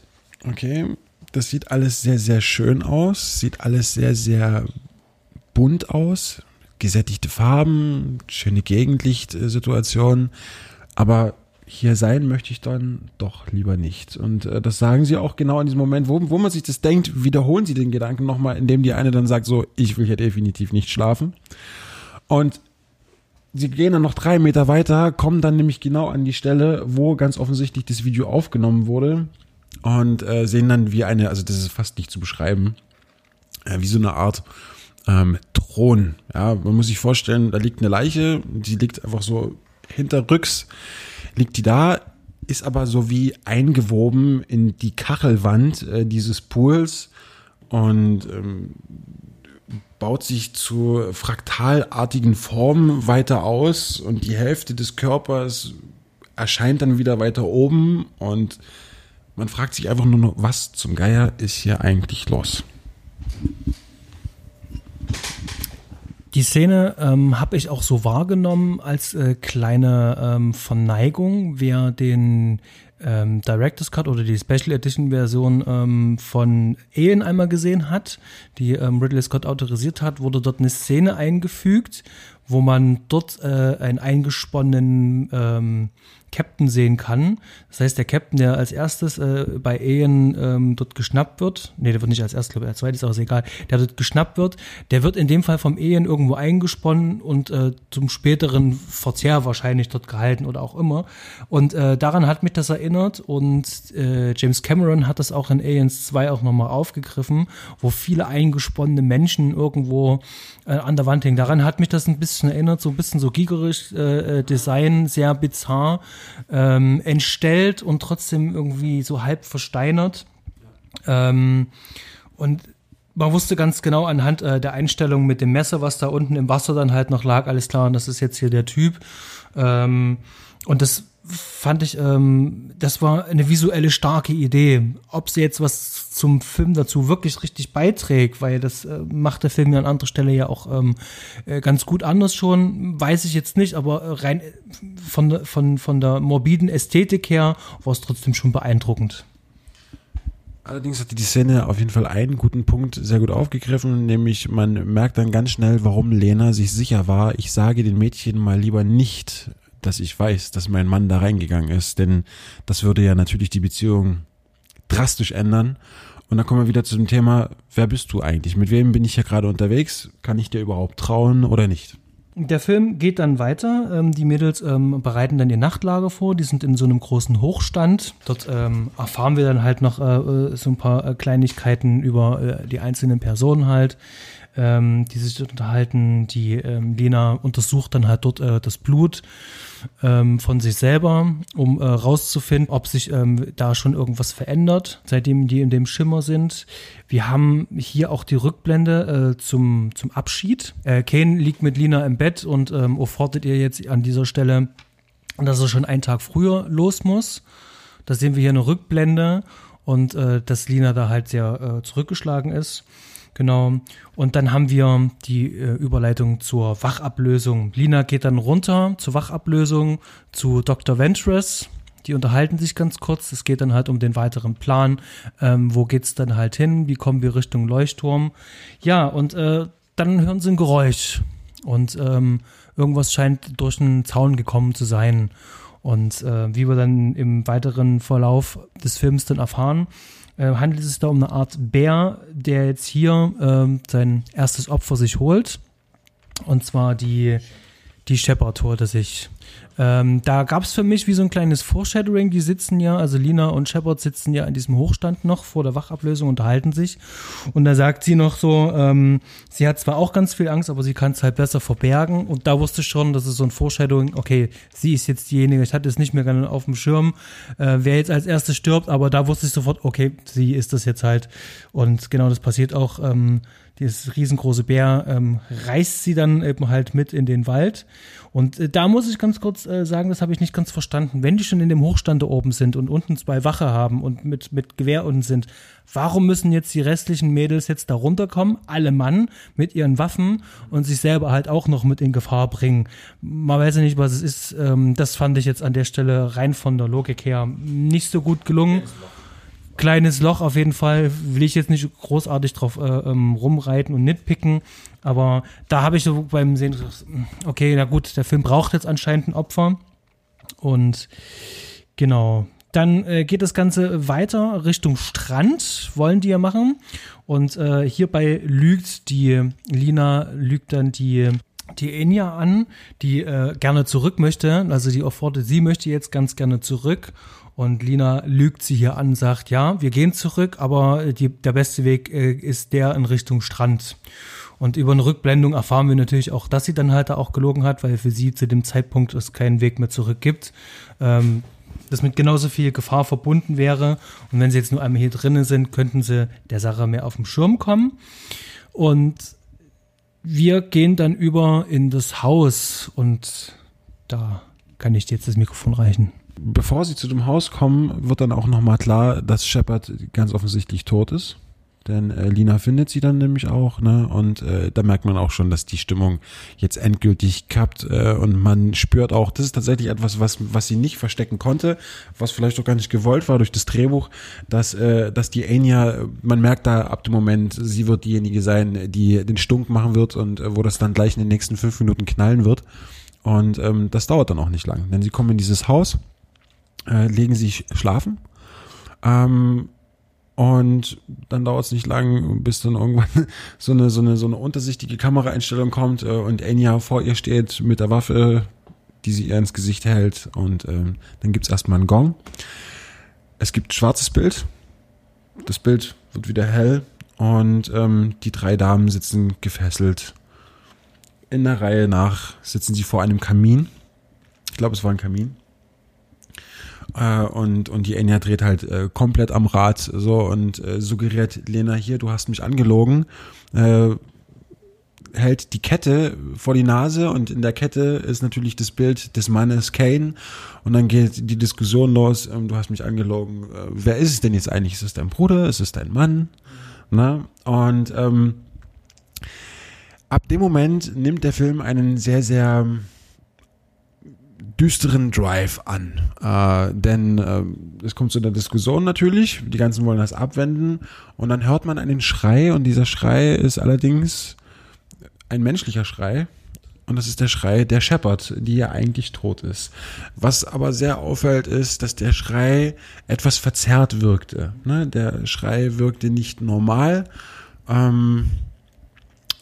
okay, das sieht alles sehr, sehr schön aus, sieht alles sehr, sehr bunt aus, gesättigte Farben, schöne Gegenlichtsituationen, aber hier sein möchte ich dann doch lieber nicht. Und äh, das sagen sie auch genau in diesem Moment, wo, wo man sich das denkt, wiederholen sie den Gedanken nochmal, indem die eine dann sagt so, ich will hier definitiv nicht schlafen. Und sie gehen dann noch drei Meter weiter, kommen dann nämlich genau an die Stelle, wo ganz offensichtlich das Video aufgenommen wurde und äh, sehen dann wie eine, also das ist fast nicht zu beschreiben, äh, wie so eine Art ähm, Thron. Ja, man muss sich vorstellen, da liegt eine Leiche, die liegt einfach so hinterrücks, liegt die da, ist aber so wie eingewoben in die Kachelwand äh, dieses Pools und ähm, baut sich zu fraktalartigen Formen weiter aus und die Hälfte des Körpers erscheint dann wieder weiter oben und Man fragt sich einfach nur noch, was zum Geier ist hier eigentlich los? Die Szene ähm, habe ich auch so wahrgenommen als äh, kleine ähm, Verneigung, wer den ähm, Director's Cut oder die Special Edition Version ähm, von Alien einmal gesehen hat, die ähm, Ridley Scott autorisiert hat, wurde dort eine Szene eingefügt, wo man dort äh, einen eingesponnenen ähm, Captain sehen kann. Das heißt, der Captain, der als erstes äh, bei Alien ähm, dort geschnappt wird, nee, der wird nicht als erstes, glaube ich, als zweites, aber ist egal, der dort geschnappt wird, der wird in dem Fall vom Alien irgendwo eingesponnen und äh, zum späteren Verzehr wahrscheinlich dort gehalten oder auch immer. Und äh, daran hat mich das erinnert und äh, James Cameron hat das auch in Aliens 2 auch nochmal aufgegriffen, wo viele eingesponnene Menschen irgendwo äh, an der Wand hängen. Daran hat mich das ein bisschen erinnert, so ein bisschen so giegerisch äh, äh Design, sehr bizarr ähm, entstellt und trotzdem irgendwie so halb versteinert. Ähm, und man wusste ganz genau anhand äh, der Einstellung mit dem Messer, was da unten im Wasser dann halt noch lag, alles klar, und das ist jetzt hier der Typ. Ähm, und das fand ich, ähm, das war eine visuelle starke Idee. Ob sie jetzt was zum Film dazu wirklich richtig beiträgt, weil das äh, macht der Film ja an anderer Stelle ja auch ähm, äh, ganz gut anders schon, weiß ich jetzt nicht, aber rein äh, von, von, von der morbiden Ästhetik her war es trotzdem schon beeindruckend. Allerdings hat die Szene auf jeden Fall einen guten Punkt sehr gut aufgegriffen, nämlich man merkt dann ganz schnell, warum Lena sich sicher war, ich sage den Mädchen mal lieber nicht, dass ich weiß, dass mein Mann da reingegangen ist, denn das würde ja natürlich die Beziehung drastisch ändern. Und dann kommen wir wieder zu dem Thema, wer bist du eigentlich? Mit wem bin ich hier gerade unterwegs? Kann ich dir überhaupt trauen oder nicht? Der Film geht dann weiter. Ähm, die Mädels ähm, bereiten dann ihr Nachtlager vor. Die sind in so einem großen Hochstand. Dort ähm, erfahren wir dann halt noch äh, so ein paar äh, Kleinigkeiten über äh, die einzelnen Personen halt ähm, die sich unterhalten. Die ähm, Lena untersucht dann halt dort äh, das Blut ähm, von sich selber, um äh, rauszufinden, ob sich ähm, da schon irgendwas verändert, seitdem die in dem Schimmer sind. Wir haben hier auch die Rückblende äh, zum, zum Abschied. Äh, Kane liegt mit Lina im Bett und ähm, fordert ihr jetzt an dieser Stelle, dass er schon einen Tag früher los muss. Da sehen wir hier eine Rückblende und äh, dass Lina da halt sehr äh, zurückgeschlagen ist. Genau. Und dann haben wir die äh, Überleitung zur Wachablösung. Lina geht dann runter zur Wachablösung zu Dr. Ventress. Die unterhalten sich ganz kurz. Es geht dann halt um den weiteren Plan. Ähm, wo geht's dann halt hin? Wie kommen wir Richtung Leuchtturm? Ja, und äh, dann hören sie ein Geräusch. Und ähm, irgendwas scheint durch einen Zaun gekommen zu sein. Und äh, wie wir dann im weiteren Verlauf des Films dann erfahren, äh, handelt es sich da um eine Art Bär, der jetzt hier ähm, sein erstes Opfer sich holt. Und zwar die, die Shepard holte sich. Ähm, da gab es für mich wie so ein kleines Foreshadowing. Die sitzen ja, also Lina und Shepard sitzen ja an diesem Hochstand noch vor der Wachablösung, unterhalten sich. Und da sagt sie noch so, ähm, sie hat zwar auch ganz viel Angst, aber sie kann es halt besser verbergen. Und da wusste ich schon, das ist so ein Foreshadowing, okay, sie ist jetzt diejenige, ich hatte es nicht mehr gerne auf dem Schirm, äh, wer jetzt als erstes stirbt, aber da wusste ich sofort, okay, sie ist das jetzt halt. Und genau das passiert auch. Ähm, dieses riesengroße Bär ähm, reißt sie dann eben halt mit in den Wald. Und äh, da muss ich ganz kurz äh, sagen, das habe ich nicht ganz verstanden. Wenn die schon in dem Hochstand da oben sind und unten zwei Wache haben und mit, mit Gewehr unten sind, warum müssen jetzt die restlichen Mädels jetzt da runterkommen, alle Mann mit ihren Waffen und sich selber halt auch noch mit in Gefahr bringen? Man weiß ja nicht, was es ist. Ähm, das fand ich jetzt an der Stelle rein von der Logik her nicht so gut gelungen kleines Loch auf jeden Fall. Will ich jetzt nicht großartig drauf äh, ähm, rumreiten und nitpicken. Aber da habe ich so beim Sehen gesagt, okay, na gut, der Film braucht jetzt anscheinend ein Opfer. Und genau. Dann äh, geht das Ganze weiter Richtung Strand, wollen die ja machen. Und äh, hierbei lügt die Lina, lügt dann die die Enya an, die äh, gerne zurück möchte. Also die Offorte, sie möchte jetzt ganz gerne zurück. Und Lina lügt sie hier an, sagt, ja, wir gehen zurück, aber die, der beste Weg äh, ist der in Richtung Strand. Und über eine Rückblendung erfahren wir natürlich auch, dass sie dann halt da auch gelogen hat, weil für sie zu dem Zeitpunkt es keinen Weg mehr zurück gibt. Ähm, das mit genauso viel Gefahr verbunden wäre. Und wenn sie jetzt nur einmal hier drinnen sind, könnten sie der Sache mehr auf den Schirm kommen. Und wir gehen dann über in das Haus und da kann ich dir jetzt das Mikrofon reichen. Bevor sie zu dem Haus kommen, wird dann auch nochmal klar, dass Shepard ganz offensichtlich tot ist. Denn äh, Lina findet sie dann nämlich auch, ne? Und äh, da merkt man auch schon, dass die Stimmung jetzt endgültig kappt äh, und man spürt auch, das ist tatsächlich etwas, was was sie nicht verstecken konnte, was vielleicht auch gar nicht gewollt war durch das Drehbuch, dass äh, dass die Enya, man merkt da ab dem Moment, sie wird diejenige sein, die den Stunk machen wird und äh, wo das dann gleich in den nächsten fünf Minuten knallen wird. Und ähm, das dauert dann auch nicht lang, denn sie kommen in dieses Haus, äh, legen sich schlafen. Ähm, und dann dauert es nicht lang, bis dann irgendwann so eine, so eine, so eine untersichtige Kameraeinstellung kommt äh, und Enya vor ihr steht mit der Waffe, die sie ihr ins Gesicht hält. Und ähm, dann gibt's erstmal einen Gong. Es gibt schwarzes Bild. Das Bild wird wieder hell. Und ähm, die drei Damen sitzen gefesselt. In der Reihe nach sitzen sie vor einem Kamin. Ich glaube, es war ein Kamin. Äh, und, und die Enya dreht halt äh, komplett am Rad so und äh, suggeriert Lena hier, du hast mich angelogen. Äh, hält die Kette vor die Nase und in der Kette ist natürlich das Bild des Mannes Kane und dann geht die Diskussion los, ähm, du hast mich angelogen, äh, wer ist es denn jetzt eigentlich? Ist es dein Bruder? Ist es dein Mann? Na? Und ähm, ab dem Moment nimmt der Film einen sehr, sehr düsteren Drive an. Äh, denn äh, es kommt zu einer Diskussion natürlich, die ganzen wollen das abwenden und dann hört man einen Schrei und dieser Schrei ist allerdings ein menschlicher Schrei. Und das ist der Schrei der Shepard, die ja eigentlich tot ist. Was aber sehr auffällt, ist, dass der Schrei etwas verzerrt wirkte. Ne? Der Schrei wirkte nicht normal. Ähm,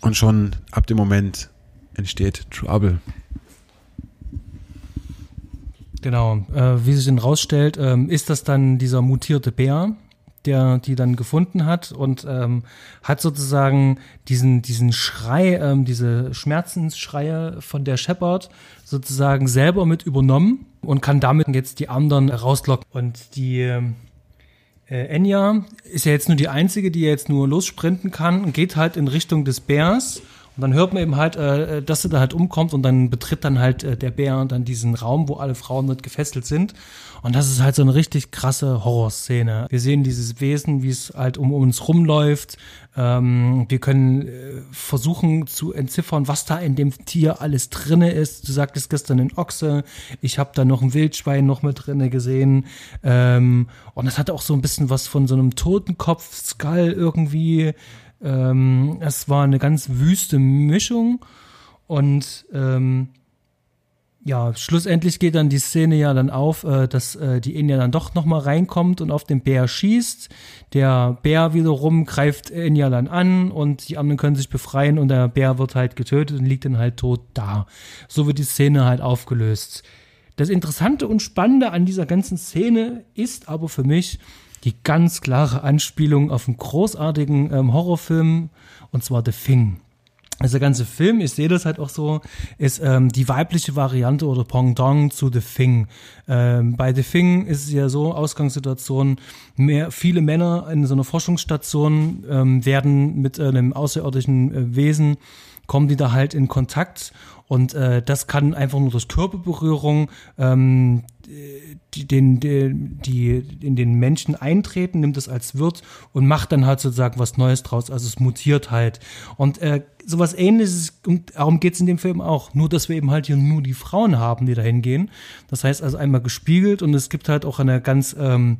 und schon ab dem Moment entsteht Trouble. Genau. Äh, wie sich dann rausstellt, ähm, ist das dann dieser mutierte Bär, der die dann gefunden hat und ähm, hat sozusagen diesen diesen Schrei, ähm, diese Schmerzensschreie von der Shepard sozusagen selber mit übernommen und kann damit jetzt die anderen rauslocken. Und die äh, Enya ist ja jetzt nur die einzige, die jetzt nur lossprinten kann und geht halt in Richtung des Bärs und dann hört man eben halt, äh, dass sie da halt umkommt und dann betritt dann halt äh, der Bär dann diesen Raum, wo alle Frauen mit gefesselt sind. Und das ist halt so eine richtig krasse Horrorszene. Wir sehen dieses Wesen, wie es halt um uns rumläuft. Ähm, wir können äh, versuchen zu entziffern, was da in dem Tier alles drinne ist. Du sagtest gestern ein Ochse. Ich habe da noch ein Wildschwein noch mit drinne gesehen. Ähm, und das hat auch so ein bisschen was von so einem Totenkopf-Skull irgendwie. Ähm, es war eine ganz wüste Mischung und ähm, ja, schlussendlich geht dann die Szene ja dann auf, äh, dass äh, die Enya dann doch nochmal reinkommt und auf den Bär schießt. Der Bär wiederum greift Enya dann an und die anderen können sich befreien und der Bär wird halt getötet und liegt dann halt tot da. So wird die Szene halt aufgelöst. Das Interessante und Spannende an dieser ganzen Szene ist aber für mich, die ganz klare Anspielung auf einen großartigen ähm, Horrorfilm, und zwar The Thing. Also der ganze Film, ich sehe das halt auch so, ist ähm, die weibliche Variante oder Pendant zu The Thing. Ähm, bei The Thing ist es ja so, Ausgangssituation, mehr, viele Männer in so einer Forschungsstation ähm, werden mit einem außerirdischen äh, Wesen, kommen die da halt in Kontakt und äh, das kann einfach nur durch Körperberührung ähm, die, den, die, die in den Menschen eintreten, nimmt es als Wirt und macht dann halt sozusagen was Neues draus. Also es mutiert halt. Und äh, sowas ähnliches, und darum geht's in dem Film auch. Nur, dass wir eben halt hier nur die Frauen haben, die da hingehen. Das heißt also einmal gespiegelt und es gibt halt auch eine ganz ähm,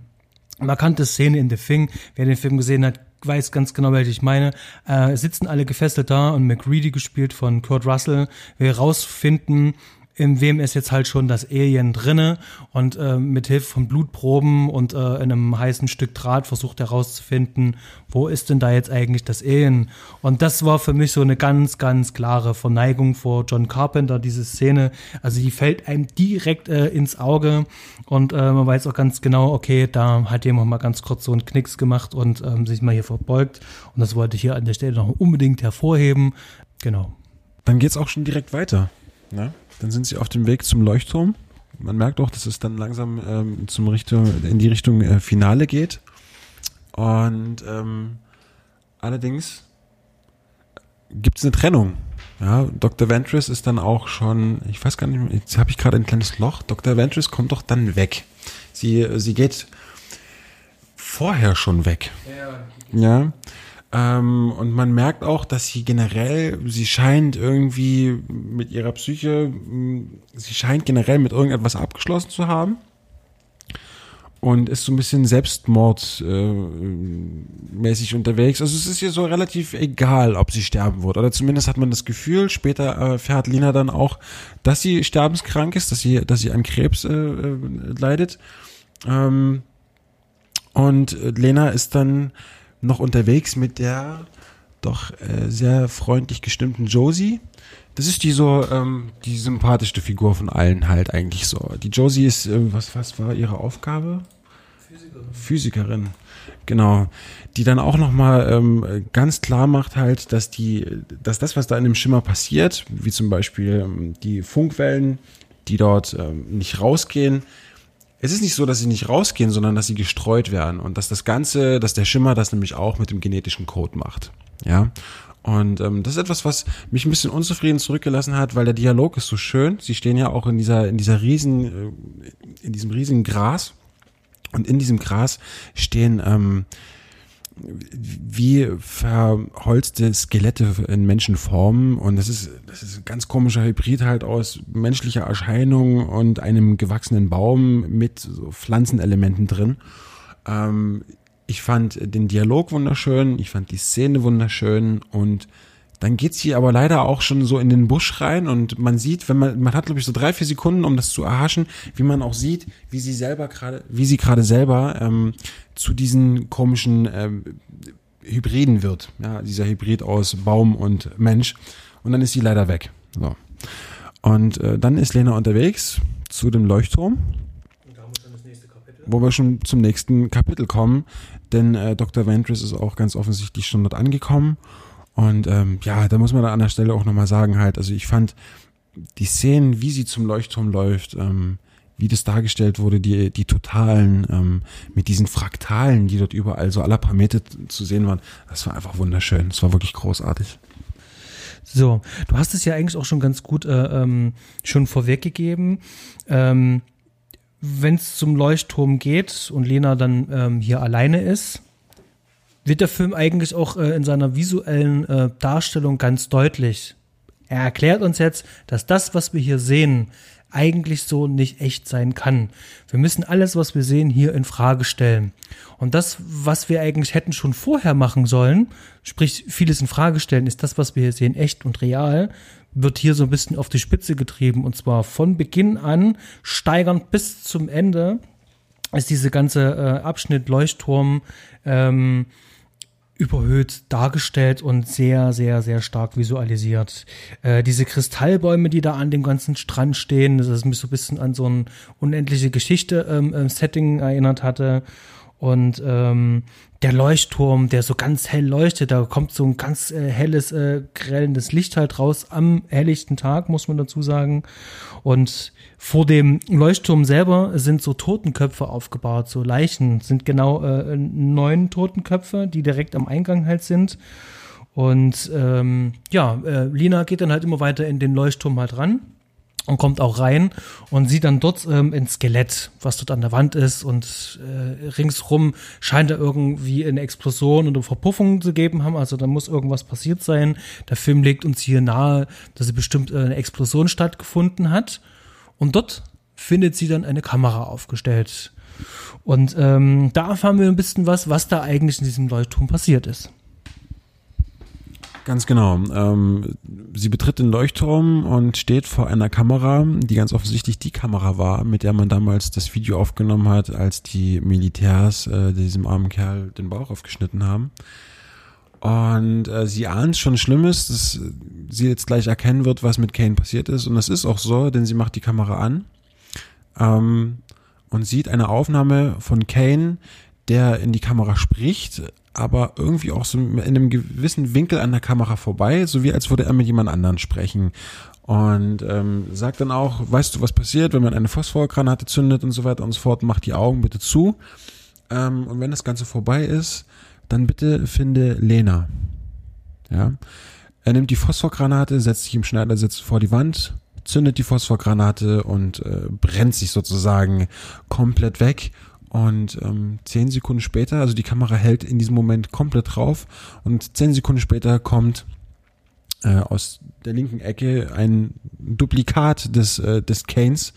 markante Szene in The Thing. Wer den Film gesehen hat, weiß ganz genau, welche ich meine. Äh, sitzen alle gefesselt da und McReady gespielt von Kurt Russell will rausfinden, in wem ist jetzt halt schon das Alien drinne und äh, mit Hilfe von Blutproben und äh, einem heißen Stück Draht versucht herauszufinden, wo ist denn da jetzt eigentlich das Alien? Und das war für mich so eine ganz, ganz klare Verneigung vor John Carpenter, diese Szene. Also die fällt einem direkt äh, ins Auge und äh, man weiß auch ganz genau, okay, da hat jemand mal ganz kurz so einen Knicks gemacht und ähm, sich mal hier verbeugt. Und das wollte ich hier an der Stelle noch unbedingt hervorheben. Genau. Dann geht's auch schon direkt weiter. Ne? Dann sind sie auf dem Weg zum Leuchtturm. Man merkt auch, dass es dann langsam ähm, zum Richtung, in die Richtung äh, Finale geht. Und ähm, allerdings gibt es eine Trennung Ja, Dr. Ventress ist dann auch schon, ich weiß gar nicht, mehr, jetzt habe ich gerade ein kleines Loch. Dr. Ventress kommt doch dann weg. Sie, sie geht vorher schon weg. Ja. Ähm, und man merkt auch, dass sie generell, sie scheint irgendwie mit ihrer Psyche, sie scheint generell mit irgendetwas abgeschlossen zu haben und ist so ein bisschen selbstmordmäßig äh, unterwegs. Also es ist ihr so relativ egal, ob sie sterben wird. Oder zumindest hat man das Gefühl, später erfährt Lina dann auch, dass sie sterbenskrank ist, dass sie, dass sie an Krebs äh, äh leidet. Ähm, und Lena ist dann noch unterwegs mit der doch äh, sehr freundlich gestimmten Josie. Das ist die so ähm, die sympathischste Figur von allen halt eigentlich so. Die Josie ist äh, was was war ihre Aufgabe? Physikerin. Physikerin. Genau, die dann auch noch mal ähm, ganz klar macht halt, dass die, dass das, was da in dem Schimmer passiert, wie zum Beispiel ähm, die Funkwellen, die dort ähm, nicht rausgehen, es ist nicht so, dass sie nicht rausgehen, sondern dass sie gestreut werden und dass das Ganze, dass der Schimmer das nämlich auch mit dem genetischen Code macht. Ja. Und ähm, das ist etwas, was mich ein bisschen unzufrieden zurückgelassen hat, weil der Dialog ist so schön. Sie stehen ja auch in dieser, in dieser riesen, äh, in diesem riesigen Gras und in diesem Gras stehen ähm, wie verholzte Skelette in Menschenformen und das ist, das ist ein ganz komischer Hybrid halt aus menschlicher Erscheinung und einem gewachsenen Baum mit so Pflanzenelementen drin. Ähm, ich fand den Dialog wunderschön, ich fand die Szene wunderschön. Und dann geht sie aber leider auch schon so in den Busch rein und man sieht, wenn man, man hat glaube ich so drei, vier Sekunden, um das zu erhaschen, wie man auch sieht, wie sie selber gerade, wie sie gerade selber ähm, zu diesen komischen ähm, Hybriden wird. Ja, dieser Hybrid aus Baum und Mensch. Und dann ist sie leider weg. So. Und äh, dann ist Lena unterwegs zu dem Leuchtturm. Wo wir schon zum nächsten Kapitel kommen, denn äh, Dr. Ventress ist auch ganz offensichtlich schon dort angekommen und ähm, ja, da muss man da an der Stelle auch nochmal sagen, halt, also ich fand die Szenen, wie sie zum Leuchtturm läuft, ähm, wie das dargestellt wurde, die, die totalen, ähm, mit diesen Fraktalen, die dort überall so aller Parameter zu sehen waren, das war einfach wunderschön. Das war wirklich großartig. So, du hast es ja eigentlich auch schon ganz gut äh, ähm, schon vorweggegeben. Ähm, Wenn es zum Leuchtturm geht und Lena dann ähm, hier alleine ist, wird der Film eigentlich auch äh, in seiner visuellen äh, Darstellung ganz deutlich. Er erklärt uns jetzt, dass das, was wir hier sehen, eigentlich so nicht echt sein kann. Wir müssen alles, was wir sehen, hier in Frage stellen. Und das, was wir eigentlich hätten schon vorher machen sollen, sprich vieles in Frage stellen, ist das, was wir hier sehen, echt und real, wird hier so ein bisschen auf die Spitze getrieben. Und zwar von Beginn an, steigernd bis zum Ende, ist diese ganze äh, Abschnitt Leuchtturm ähm, überhöht dargestellt und sehr, sehr, sehr stark visualisiert. Äh, diese Kristallbäume, die da an dem ganzen Strand stehen, das ist mich so ein bisschen an so ein unendliche Geschichte-Setting ähm, ähm erinnert hatte. Und ähm, der Leuchtturm, der so ganz hell leuchtet, da kommt so ein ganz äh, helles, äh, grellendes Licht halt raus am helllichten Tag, muss man dazu sagen. Und vor dem Leuchtturm selber sind so Totenköpfe aufgebaut, so Leichen, sind genau äh, neun Totenköpfe, die direkt am Eingang halt sind. Und ähm, ja, äh, Lina geht dann halt immer weiter in den Leuchtturm halt ran und kommt auch rein und sieht dann dort ähm, ein Skelett, was dort an der Wand ist und äh, ringsrum scheint da irgendwie eine Explosion und eine Verpuffung zu geben haben, also da muss irgendwas passiert sein. Der Film legt uns hier nahe, dass bestimmt äh, eine Explosion stattgefunden hat und dort findet sie dann eine Kamera aufgestellt. Und ähm, da erfahren wir ein bisschen was, was da eigentlich in diesem Leuchtturm passiert ist. Ganz genau. Ähm, sie betritt den Leuchtturm und steht vor einer Kamera, die ganz offensichtlich die Kamera war, mit der man damals das Video aufgenommen hat, als die Militärs äh, diesem armen Kerl den Bauch aufgeschnitten haben. Und äh, sie ahnt schon Schlimmes, dass sie jetzt gleich erkennen wird, was mit Kane passiert ist. Und das ist auch so, denn sie macht die Kamera an ähm, und sieht eine Aufnahme von Kane, der in die Kamera spricht, aber irgendwie auch so in einem gewissen Winkel an der Kamera vorbei, so wie als würde er mit jemand anderen sprechen. Und ähm, sagt dann auch, weißt du, was passiert, wenn man eine Phosphorgranate zündet und so weiter und so fort, mach die Augen bitte zu. Ähm, und wenn das Ganze vorbei ist, dann bitte finde Lena. Ja. Er nimmt die Phosphorgranate, setzt sich im Schneidersitz vor die Wand, zündet die Phosphorgranate und äh, brennt sich sozusagen komplett weg. Und ähm, zehn Sekunden später, also die Kamera hält in diesem Moment komplett drauf und zehn Sekunden später kommt äh, aus der linken Ecke ein Duplikat des, äh, des Canes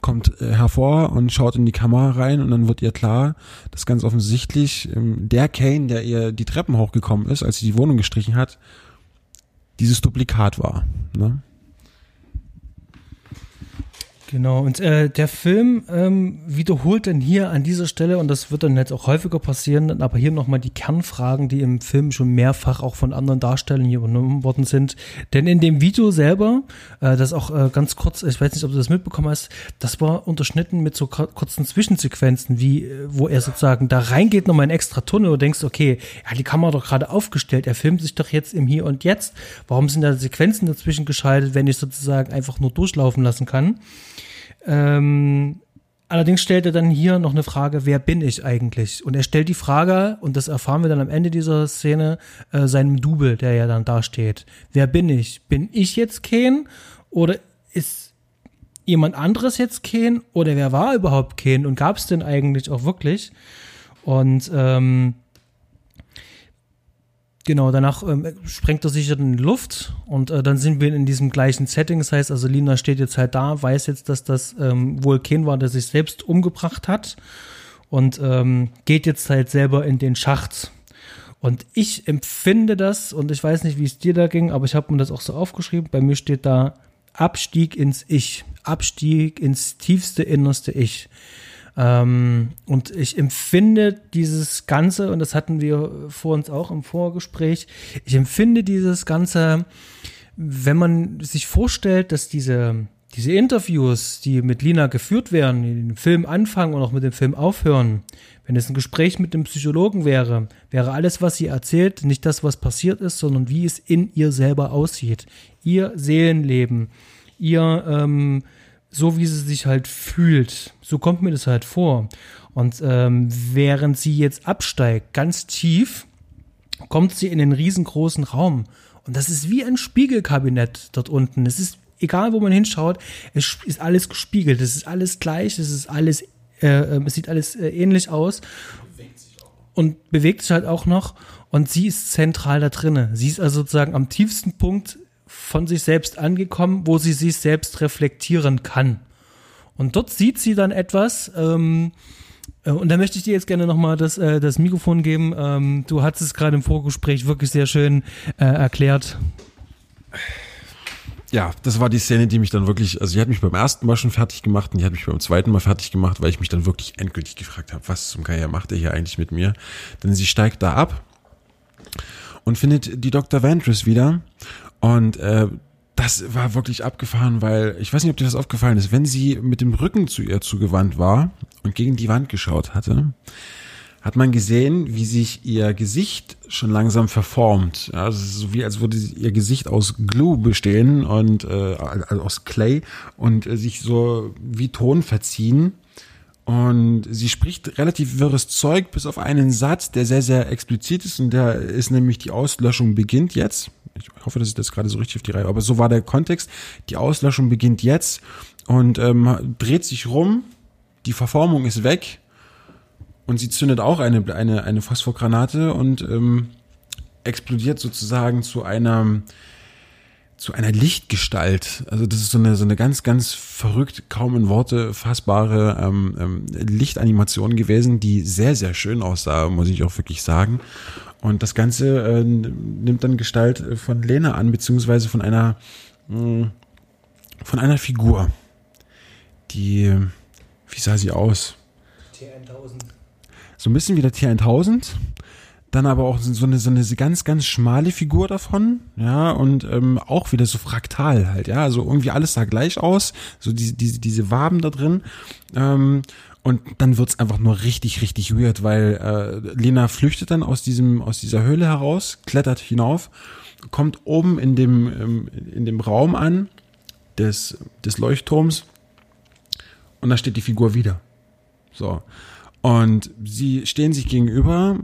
kommt äh, hervor und schaut in die Kamera rein und dann wird ihr klar, dass ganz offensichtlich ähm, der Kane, der ihr die Treppen hochgekommen ist, als sie die Wohnung gestrichen hat, dieses Duplikat war. Ne? Genau, und äh, der Film ähm, wiederholt dann hier an dieser Stelle, und das wird dann jetzt auch häufiger passieren, aber hier nochmal die Kernfragen, die im Film schon mehrfach auch von anderen Darstellern hier übernommen worden sind. Denn in dem Video selber, äh, das auch äh, ganz kurz, ich weiß nicht, ob du das mitbekommen hast, das war unterschnitten mit so kurzen Zwischensequenzen, wie äh, wo er sozusagen da reingeht, nochmal ein extra Tunnel und denkst, okay, er hat die Kamera doch gerade aufgestellt, er filmt sich doch jetzt im Hier und Jetzt. Warum sind da Sequenzen dazwischen geschaltet, wenn ich sozusagen einfach nur durchlaufen lassen kann? Ähm, allerdings stellt er dann hier noch eine Frage, wer bin ich eigentlich? Und er stellt die Frage, und das erfahren wir dann am Ende dieser Szene, äh, seinem Double, der ja dann da steht. Wer bin ich? Bin ich jetzt Ken? Oder ist jemand anderes jetzt Ken? Oder wer war überhaupt Ken? Und gab es denn eigentlich auch wirklich? Und ähm, Genau, danach ähm, sprengt er sich in die Luft und äh, dann sind wir in diesem gleichen Setting. Das heißt, also Lina steht jetzt halt da, weiß jetzt, dass das ähm, wohl Ken war, der sich selbst umgebracht hat und ähm, geht jetzt halt selber in den Schacht. Und ich empfinde das, und ich weiß nicht, wie es dir da ging, aber ich habe mir das auch so aufgeschrieben. Bei mir steht da Abstieg ins Ich, Abstieg ins tiefste, innerste Ich. Ähm, und ich empfinde dieses Ganze, und das hatten wir vor uns auch im Vorgespräch, ich empfinde dieses Ganze, wenn man sich vorstellt, dass diese, diese Interviews, die mit Lina geführt werden, die den Film anfangen und auch mit dem Film aufhören, wenn es ein Gespräch mit dem Psychologen wäre, wäre alles, was sie erzählt, nicht das, was passiert ist, sondern wie es in ihr selber aussieht. Ihr Seelenleben, ihr ähm, so wie sie sich halt fühlt. So kommt mir das halt vor. Und ähm, während sie jetzt absteigt, ganz tief, kommt sie in den riesengroßen Raum. Und das ist wie ein Spiegelkabinett dort unten. Es ist egal, wo man hinschaut, es ist alles gespiegelt. Es ist alles gleich. Es ist alles, äh, ähm, es sieht alles äh, ähnlich aus. Und bewegt sich halt auch noch. Und sie ist zentral da drinnen. Sie ist also sozusagen am tiefsten Punkt von sich selbst angekommen, wo sie sich selbst reflektieren kann. Und dort sieht sie dann etwas, ähm, äh, und da möchte ich dir jetzt gerne nochmal das, äh, das Mikrofon geben. Ähm, du hast es gerade im Vorgespräch wirklich sehr schön äh, erklärt. Ja, das war die Szene, die mich dann wirklich, also die hat mich beim ersten Mal schon fertig gemacht und die hat mich beim zweiten Mal fertig gemacht, weil ich mich dann wirklich endgültig gefragt habe, was zum Geier macht er hier eigentlich mit mir? Denn sie steigt da ab und findet die Dr. Ventress wieder und äh, das war wirklich abgefahren, weil ich weiß nicht, ob dir das aufgefallen ist, wenn sie mit dem Rücken zu ihr zugewandt war und gegen die Wand geschaut hatte, hat man gesehen, wie sich ihr Gesicht schon langsam verformt. Also so wie als würde ihr Gesicht aus Glue bestehen und äh, also aus Clay und äh, sich so wie Ton verziehen. Und sie spricht relativ wirres Zeug, bis auf einen Satz, der sehr, sehr explizit ist. Und der ist nämlich, die Auslöschung beginnt jetzt. Ich hoffe, dass ich das gerade so richtig auf die Reihe, aber so war der Kontext. Die Auslöschung beginnt jetzt und ähm, dreht sich rum. Die Verformung ist weg und sie zündet auch eine, eine, eine Phosphorgranate und ähm, explodiert sozusagen zu einer zu einer Lichtgestalt. Also das ist so eine so eine ganz ganz verrückt, kaum in Worte fassbare ähm, ähm, Lichtanimation gewesen, die sehr sehr schön aussah, muss ich auch wirklich sagen. Und das Ganze äh, nimmt dann Gestalt von Lena an, beziehungsweise von einer, mh, hm, von einer Figur. Die, wie sah sie aus? T1000. So ein bisschen wie der T1000. Dann aber auch so eine, so eine ganz, ganz schmale Figur davon, ja, und ähm, auch wieder so fraktal halt, ja, also irgendwie alles sah gleich aus, so diese, diese, diese Waben da drin. Ähm, und dann wird's einfach nur richtig, richtig weird, weil äh, Lena flüchtet dann aus diesem, aus dieser Höhle heraus, klettert hinauf, kommt oben in dem, ähm, in dem Raum an des, des Leuchtturms und da steht die Figur wieder. So. Und sie stehen sich gegenüber.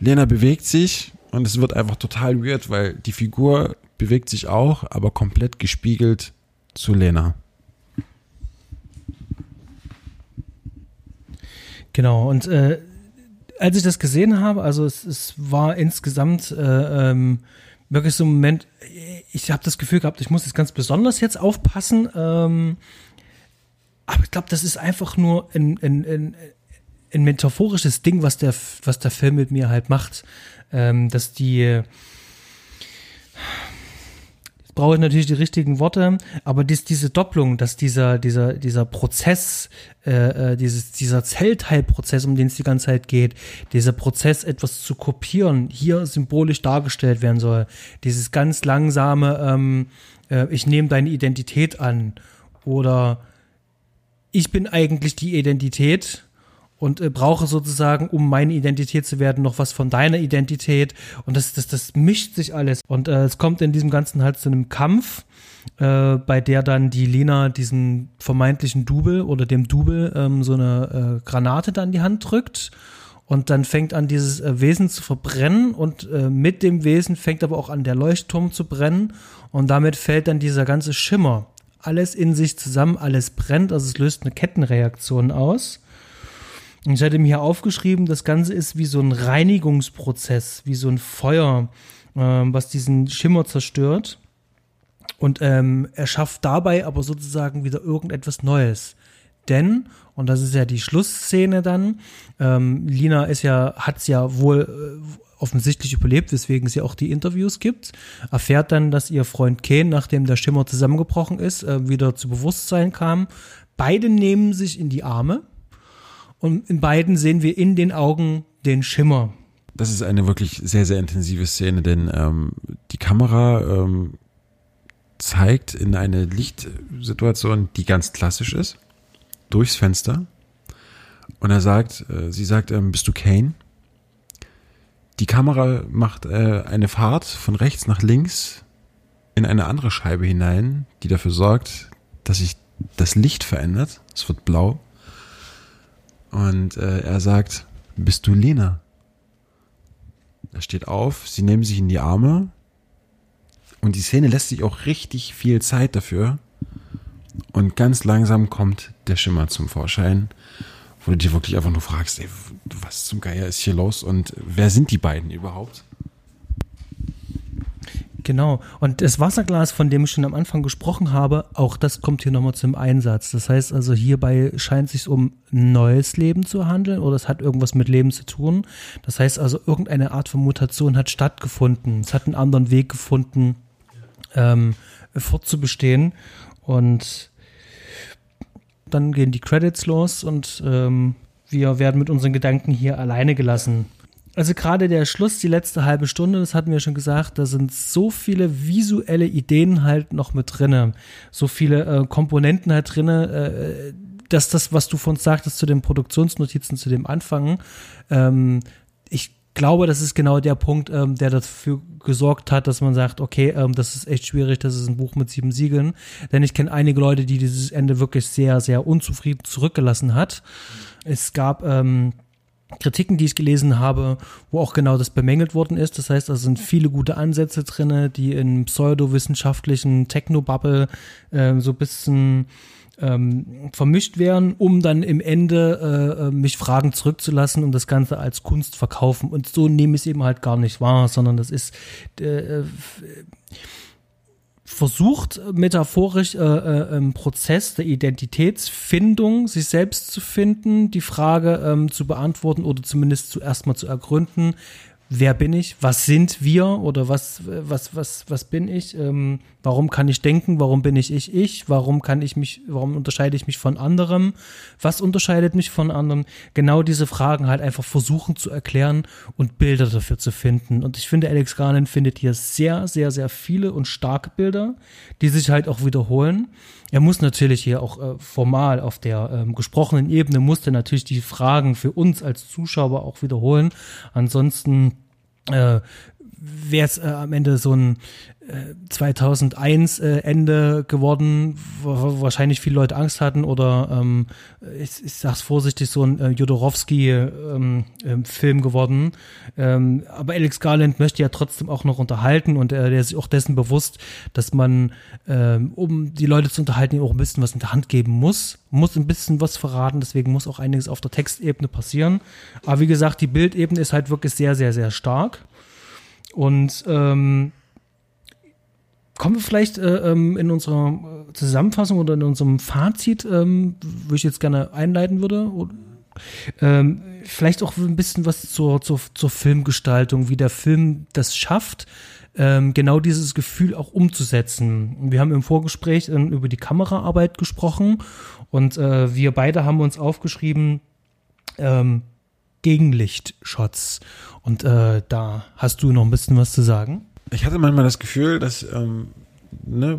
Lena bewegt sich und es wird einfach total weird, weil die Figur bewegt sich auch, aber komplett gespiegelt zu Lena. Genau, und äh, als ich das gesehen habe, also es, es war insgesamt äh, ähm, wirklich so ein Moment, ich habe das Gefühl gehabt, ich muss jetzt ganz besonders jetzt aufpassen. Ähm, aber ich glaube, das ist einfach nur ein, ein, ein, ein metaphorisches Ding, was der, was der Film mit mir halt macht. Ähm, dass die brauche ich natürlich die richtigen Worte, aber dies, diese Doppelung, dass dieser, dieser, dieser Prozess, äh, äh, dieses, dieser Zellteilprozess, um den es die ganze Zeit geht, dieser Prozess, etwas zu kopieren, hier symbolisch dargestellt werden soll. Dieses ganz langsame, ähm, äh, ich nehme deine Identität an oder ich bin eigentlich die Identität und äh, brauche sozusagen, um meine Identität zu werden, noch was von deiner Identität. Und das, das, das mischt sich alles. Und äh, es kommt in diesem Ganzen halt zu einem Kampf, äh, bei der dann die Lina diesen vermeintlichen Double oder dem Double ähm, so eine äh, Granate dann in die Hand drückt. Und dann fängt an, dieses äh, Wesen zu verbrennen und äh, mit dem Wesen fängt aber auch an, der Leuchtturm zu brennen. Und damit fällt dann dieser ganze Schimmer. Alles in sich zusammen, alles brennt, also es löst eine Kettenreaktion aus. Ich hatte mir hier aufgeschrieben, das Ganze ist wie so ein Reinigungsprozess, wie so ein Feuer, äh, was diesen Schimmer zerstört. Und ähm, er schafft dabei aber sozusagen wieder irgendetwas Neues. Denn, und das ist ja die Schlussszene dann, ähm, Lina ist ja, hat's ja wohl äh, offensichtlich überlebt, weswegen sie auch die Interviews gibt, erfährt dann, dass ihr Freund Kane, nachdem der Schimmer zusammengebrochen ist, äh, wieder zu Bewusstsein kam. Beide nehmen sich in die Arme und in beiden sehen wir in den Augen den Schimmer. Das ist eine wirklich sehr, sehr intensive Szene, denn ähm, die Kamera ähm, zeigt in eine Lichtsituation, die ganz klassisch ist, durchs Fenster. Und er sagt, äh, sie sagt, ähm, bist du Kane? Die Kamera macht äh, eine Fahrt von rechts nach links in eine andere Scheibe hinein, die dafür sorgt, dass sich das Licht verändert. Es wird blau. Und äh, er sagt, bist du Lena? Er steht auf, sie nehmen sich in die Arme und die Szene lässt sich auch richtig viel Zeit dafür. Und ganz langsam kommt der Schimmer zum Vorschein, wo du dir wirklich einfach nur fragst, ey, was zum Geier ist hier los und wer sind die beiden überhaupt? Genau. Und das Wasserglas, von dem ich schon am Anfang gesprochen habe, auch das kommt hier nochmal zum Einsatz. Das heißt also, hierbei scheint es sich um neues Leben zu handeln oder es hat irgendwas mit Leben zu tun. Das heißt also, irgendeine Art von Mutation hat stattgefunden. Es hat einen anderen Weg gefunden, ähm, fortzubestehen. Und dann gehen die Credits los und ähm, wir werden mit unseren Gedanken hier alleine gelassen also gerade der Schluss, die letzte halbe Stunde, das hatten wir schon gesagt, da sind so viele visuelle Ideen halt noch mit drinne, so viele äh, Komponenten halt drinne, äh, dass das, was du von uns sagtest zu den Produktionsnotizen, zu dem Anfang, ähm, ich glaube, das ist genau der Punkt, ähm, der dafür gesorgt hat, dass man sagt, okay, ähm, das ist echt schwierig, das ist ein Buch mit sieben Siegeln. Denn ich kenne einige Leute, die dieses Ende wirklich sehr, sehr unzufrieden zurückgelassen hat. Es gab ähm, Kritiken, die ich gelesen habe, wo auch genau das bemängelt worden ist. Das heißt, da sind viele gute Ansätze drinne, die in pseudowissenschaftlichen Technobubble äh, so ein bisschen ähm, vermischt werden, um dann im Ende äh, äh, mich Fragen zurückzulassen und das Ganze als Kunst verkaufen. Und so nehme ich es eben halt gar nicht wahr, sondern das ist äh, äh versucht metaphorisch äh, äh, im Prozess der Identitätsfindung sich selbst zu finden, die Frage ähm, zu beantworten oder zumindest zuerst mal zu ergründen, wer bin ich, was sind wir? Oder was, was, was, was bin ich, ähm, warum kann ich denken, warum bin ich ich, ich, warum kann ich mich, warum unterscheide ich mich von anderem, was unterscheidet mich von anderen, genau diese Fragen halt einfach versuchen zu erklären und Bilder dafür zu finden. Und ich finde, Alex Garland findet hier sehr, sehr, sehr viele und starke Bilder, die sich halt auch wiederholen. Er muss natürlich hier auch äh, formal auf der ähm, gesprochenen Ebene, musste natürlich die Fragen für uns als Zuschauer auch wiederholen. Ansonsten äh, wäre es äh, am Ende so ein 2001 äh, Ende geworden, wo wahrscheinlich viele Leute Angst hatten oder ähm, ich, ich sag's vorsichtig, so ein äh, Jodorowsky-Film ähm, ähm, geworden. Ähm, aber Alex Garland möchte ja trotzdem auch noch unterhalten und äh, der ist auch dessen bewusst, dass man, ähm, um die Leute zu unterhalten, auch ein bisschen was in der Hand geben muss, muss ein bisschen was verraten, deswegen muss auch einiges auf der Textebene passieren. Aber wie gesagt, die Bildebene ist halt wirklich sehr, sehr, sehr stark. Und ähm, Kommen wir vielleicht äh, ähm, in unserer Zusammenfassung oder in unserem Fazit, ähm, wo ich jetzt gerne einleiten würde. Ähm, vielleicht auch ein bisschen was zur, zur, zur Filmgestaltung, wie der Film das schafft, ähm, genau dieses Gefühl auch umzusetzen. Wir haben im Vorgespräch ähm, über die Kameraarbeit gesprochen und äh, wir beide haben uns aufgeschrieben, ähm, Gegenlichtshots. Und äh, da hast du noch ein bisschen was zu sagen ich hatte manchmal das Gefühl, dass ähm, ne,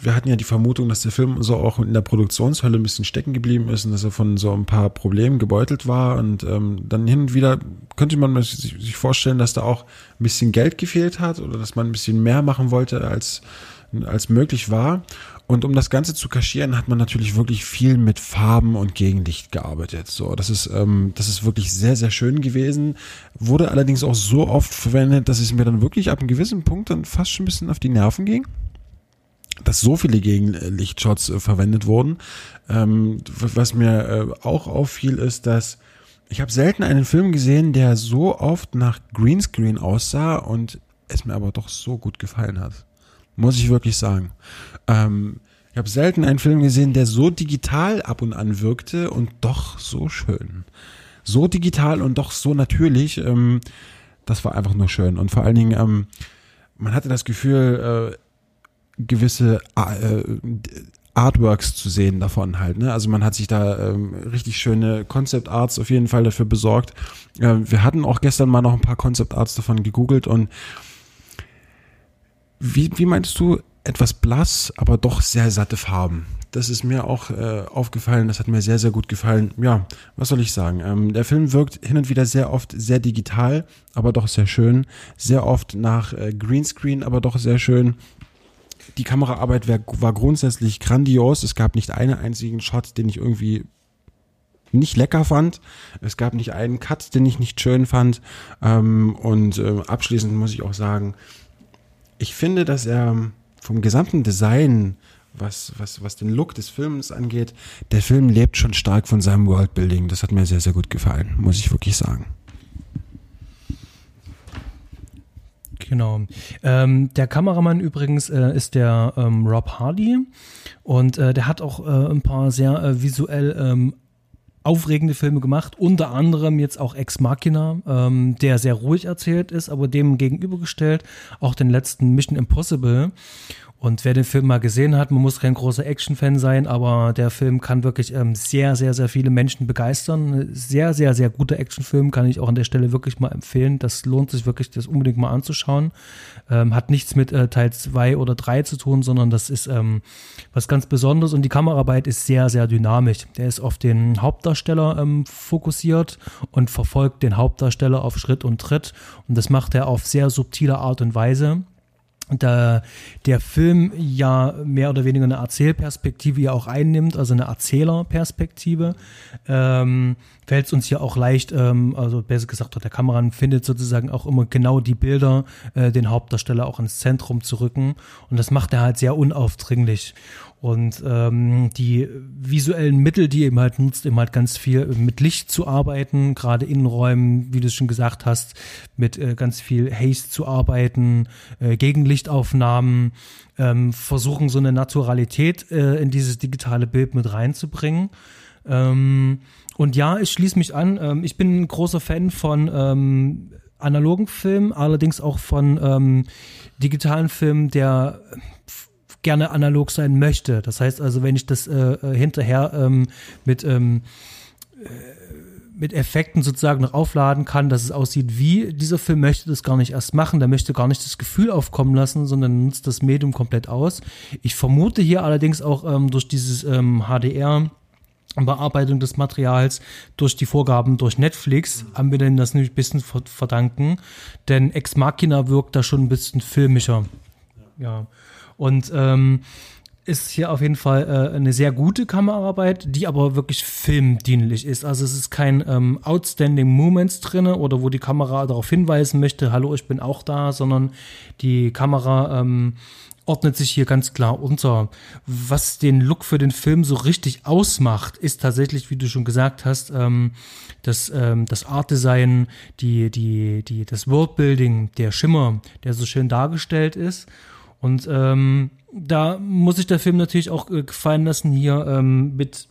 wir hatten ja die Vermutung, dass der Film so auch in der Produktionshölle ein bisschen stecken geblieben ist und dass er von so ein paar Problemen gebeutelt war. Und ähm, dann hin und wieder könnte man sich, vorstellen, dass da auch ein bisschen Geld gefehlt hat oder dass man ein bisschen mehr machen wollte, als, als möglich war. Und um das Ganze zu kaschieren, hat man natürlich wirklich viel mit Farben und Gegenlicht gearbeitet. So, das ist, ähm, das ist wirklich sehr, sehr schön gewesen. Wurde allerdings auch so oft verwendet, dass es mir dann wirklich ab einem gewissen Punkt dann fast schon ein bisschen auf die Nerven ging dass so viele Gegenlichtshots äh, verwendet wurden. Ähm, was mir äh, auch auffiel, ist, dass ich habe selten einen Film gesehen, der so oft nach Greenscreen aussah und es mir aber doch so gut gefallen hat muss ich wirklich sagen. Ähm, ich habe selten einen Film gesehen, der so digital ab und an wirkte und doch so schön. So digital und doch so natürlich. Ähm, das war einfach nur schön. Und vor allen Dingen, ähm, man hatte das Gefühl, äh, gewisse äh, Artworks zu sehen davon halt. Ne? Also man hat sich da ähm, richtig schöne Concept Arts auf jeden Fall dafür besorgt. Äh, wir hatten auch gestern mal noch ein paar Concept Arts davon gegoogelt und wie, wie meinst du, etwas blass, aber doch sehr satte Farben? Das ist mir auch äh, aufgefallen, das hat mir sehr, sehr gut gefallen. Ja, was soll ich sagen? Ähm, der Film wirkt hin und wieder sehr oft sehr digital, aber doch sehr schön. Sehr oft nach äh, Greenscreen, aber doch sehr schön. Die Kameraarbeit wär, war grundsätzlich grandios. Es gab nicht einen einzigen Shot, den ich irgendwie nicht lecker fand. Es gab nicht einen Cut, den ich nicht schön fand. Ähm, und äh, abschließend muss ich auch sagen, ich finde, dass er vom gesamten Design, was, was, was den Look des Films angeht, der Film lebt schon stark von seinem Worldbuilding. Das hat mir sehr, sehr gut gefallen, muss ich wirklich sagen. Genau. Ähm, der Kameramann übrigens äh, ist der ähm, Rob Hardy und äh, der hat auch äh, ein paar sehr äh, visuell ähm, aufregende Filme gemacht, unter anderem jetzt auch Ex Machina, ähm, der sehr ruhig erzählt ist, aber dem gegenübergestellt auch den letzten Mission Impossible. Und wer den Film mal gesehen hat, man muss kein großer Action-Fan sein, aber der Film kann wirklich ähm, sehr, sehr, sehr viele Menschen begeistern. Sehr, sehr, sehr guter Actionfilm kann ich auch an der Stelle wirklich mal empfehlen. Das lohnt sich wirklich, das unbedingt mal anzuschauen. Ähm, hat nichts mit äh, Teil 2 oder 3 zu tun, sondern das ist ähm, was ganz Besonderes und die Kameraarbeit ist sehr, sehr dynamisch. Der ist auf den Hauptdarsteller ähm, fokussiert und verfolgt den Hauptdarsteller auf Schritt und Tritt und das macht er auf sehr subtile Art und Weise da der Film ja mehr oder weniger eine Erzählperspektive ja auch einnimmt, also eine Erzählerperspektive, ähm, fällt es uns ja auch leicht, ähm, also besser gesagt, der Kameramann findet sozusagen auch immer genau die Bilder, äh, den Hauptdarsteller auch ins Zentrum zu rücken und das macht er halt sehr unaufdringlich. Und ähm, die visuellen Mittel, die eben halt nutzt, eben halt ganz viel mit Licht zu arbeiten, gerade Innenräumen, wie du es schon gesagt hast, mit äh, ganz viel Haze zu arbeiten, äh, Gegenlichtaufnahmen, ähm, versuchen so eine Naturalität äh, in dieses digitale Bild mit reinzubringen. Ähm, und ja, ich schließe mich an. Ähm, ich bin ein großer Fan von ähm, analogen Filmen, allerdings auch von ähm, digitalen Filmen, der gerne analog sein möchte. Das heißt also, wenn ich das äh, äh, hinterher ähm, mit ähm, äh, mit Effekten sozusagen noch aufladen kann, dass es aussieht wie dieser Film möchte das gar nicht erst machen, der möchte gar nicht das Gefühl aufkommen lassen, sondern nutzt das Medium komplett aus. Ich vermute hier allerdings auch ähm, durch dieses ähm, HDR Bearbeitung des Materials durch die Vorgaben durch Netflix haben wir denn das nämlich ein bisschen verdanken, denn Ex Machina wirkt da schon ein bisschen filmischer ja. Und ähm, ist hier auf jeden Fall äh, eine sehr gute Kameraarbeit, die aber wirklich filmdienlich ist. Also es ist kein ähm, Outstanding Moments drinne oder wo die Kamera darauf hinweisen möchte, hallo, ich bin auch da, sondern die Kamera ähm, ordnet sich hier ganz klar unter. Was den Look für den Film so richtig ausmacht, ist tatsächlich, wie du schon gesagt hast, ähm, das, ähm, das Art Design, die, die, die, das Worldbuilding, der Schimmer, der so schön dargestellt ist. Und ähm, da muss sich der Film natürlich auch äh, gefallen lassen, hier ähm, mit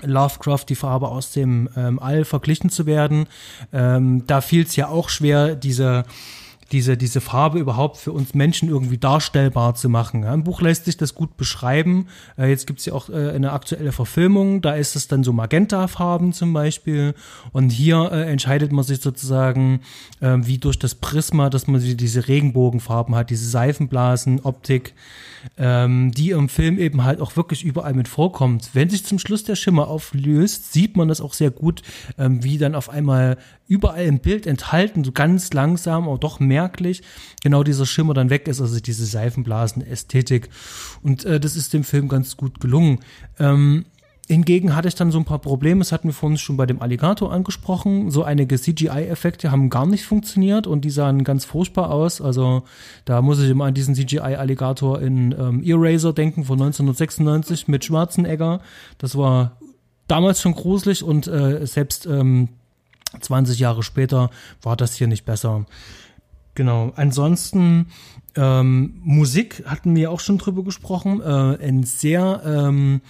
Lovecraft die Farbe aus dem ähm, All verglichen zu werden. Ähm, da fiel es ja auch schwer, diese diese, diese Farbe überhaupt für uns Menschen irgendwie darstellbar zu machen. Ja, Im Buch lässt sich das gut beschreiben. Äh, jetzt gibt's ja auch äh, eine aktuelle Verfilmung, da ist es dann so Magenta-Farben zum Beispiel. Und hier äh, entscheidet man sich sozusagen, äh, wie durch das Prisma, dass man diese Regenbogenfarben hat, diese Seifenblasen, Optik, ähm, die im Film eben halt auch wirklich überall mit vorkommt. Wenn sich zum Schluss der Schimmer auflöst, sieht man das auch sehr gut, ähm, wie dann auf einmal überall im Bild enthalten, so ganz langsam, aber doch merklich, genau dieser Schimmer dann weg ist, also diese Seifenblasen-Ästhetik. Und äh, das ist dem Film ganz gut gelungen. Ähm, Hingegen hatte ich dann so ein paar Probleme, das hatten wir vorhin schon bei dem Alligator angesprochen. So einige CGI-Effekte haben gar nicht funktioniert und die sahen ganz furchtbar aus. Also da muss ich immer an diesen CGI-Alligator in ähm, Eraser denken von 1996 mit Schwarzenegger. Das war damals schon gruselig und äh, selbst ähm, 20 Jahre später war das hier nicht besser. Genau. Ansonsten ähm, Musik hatten wir auch schon drüber gesprochen. Äh, ein sehr ähm,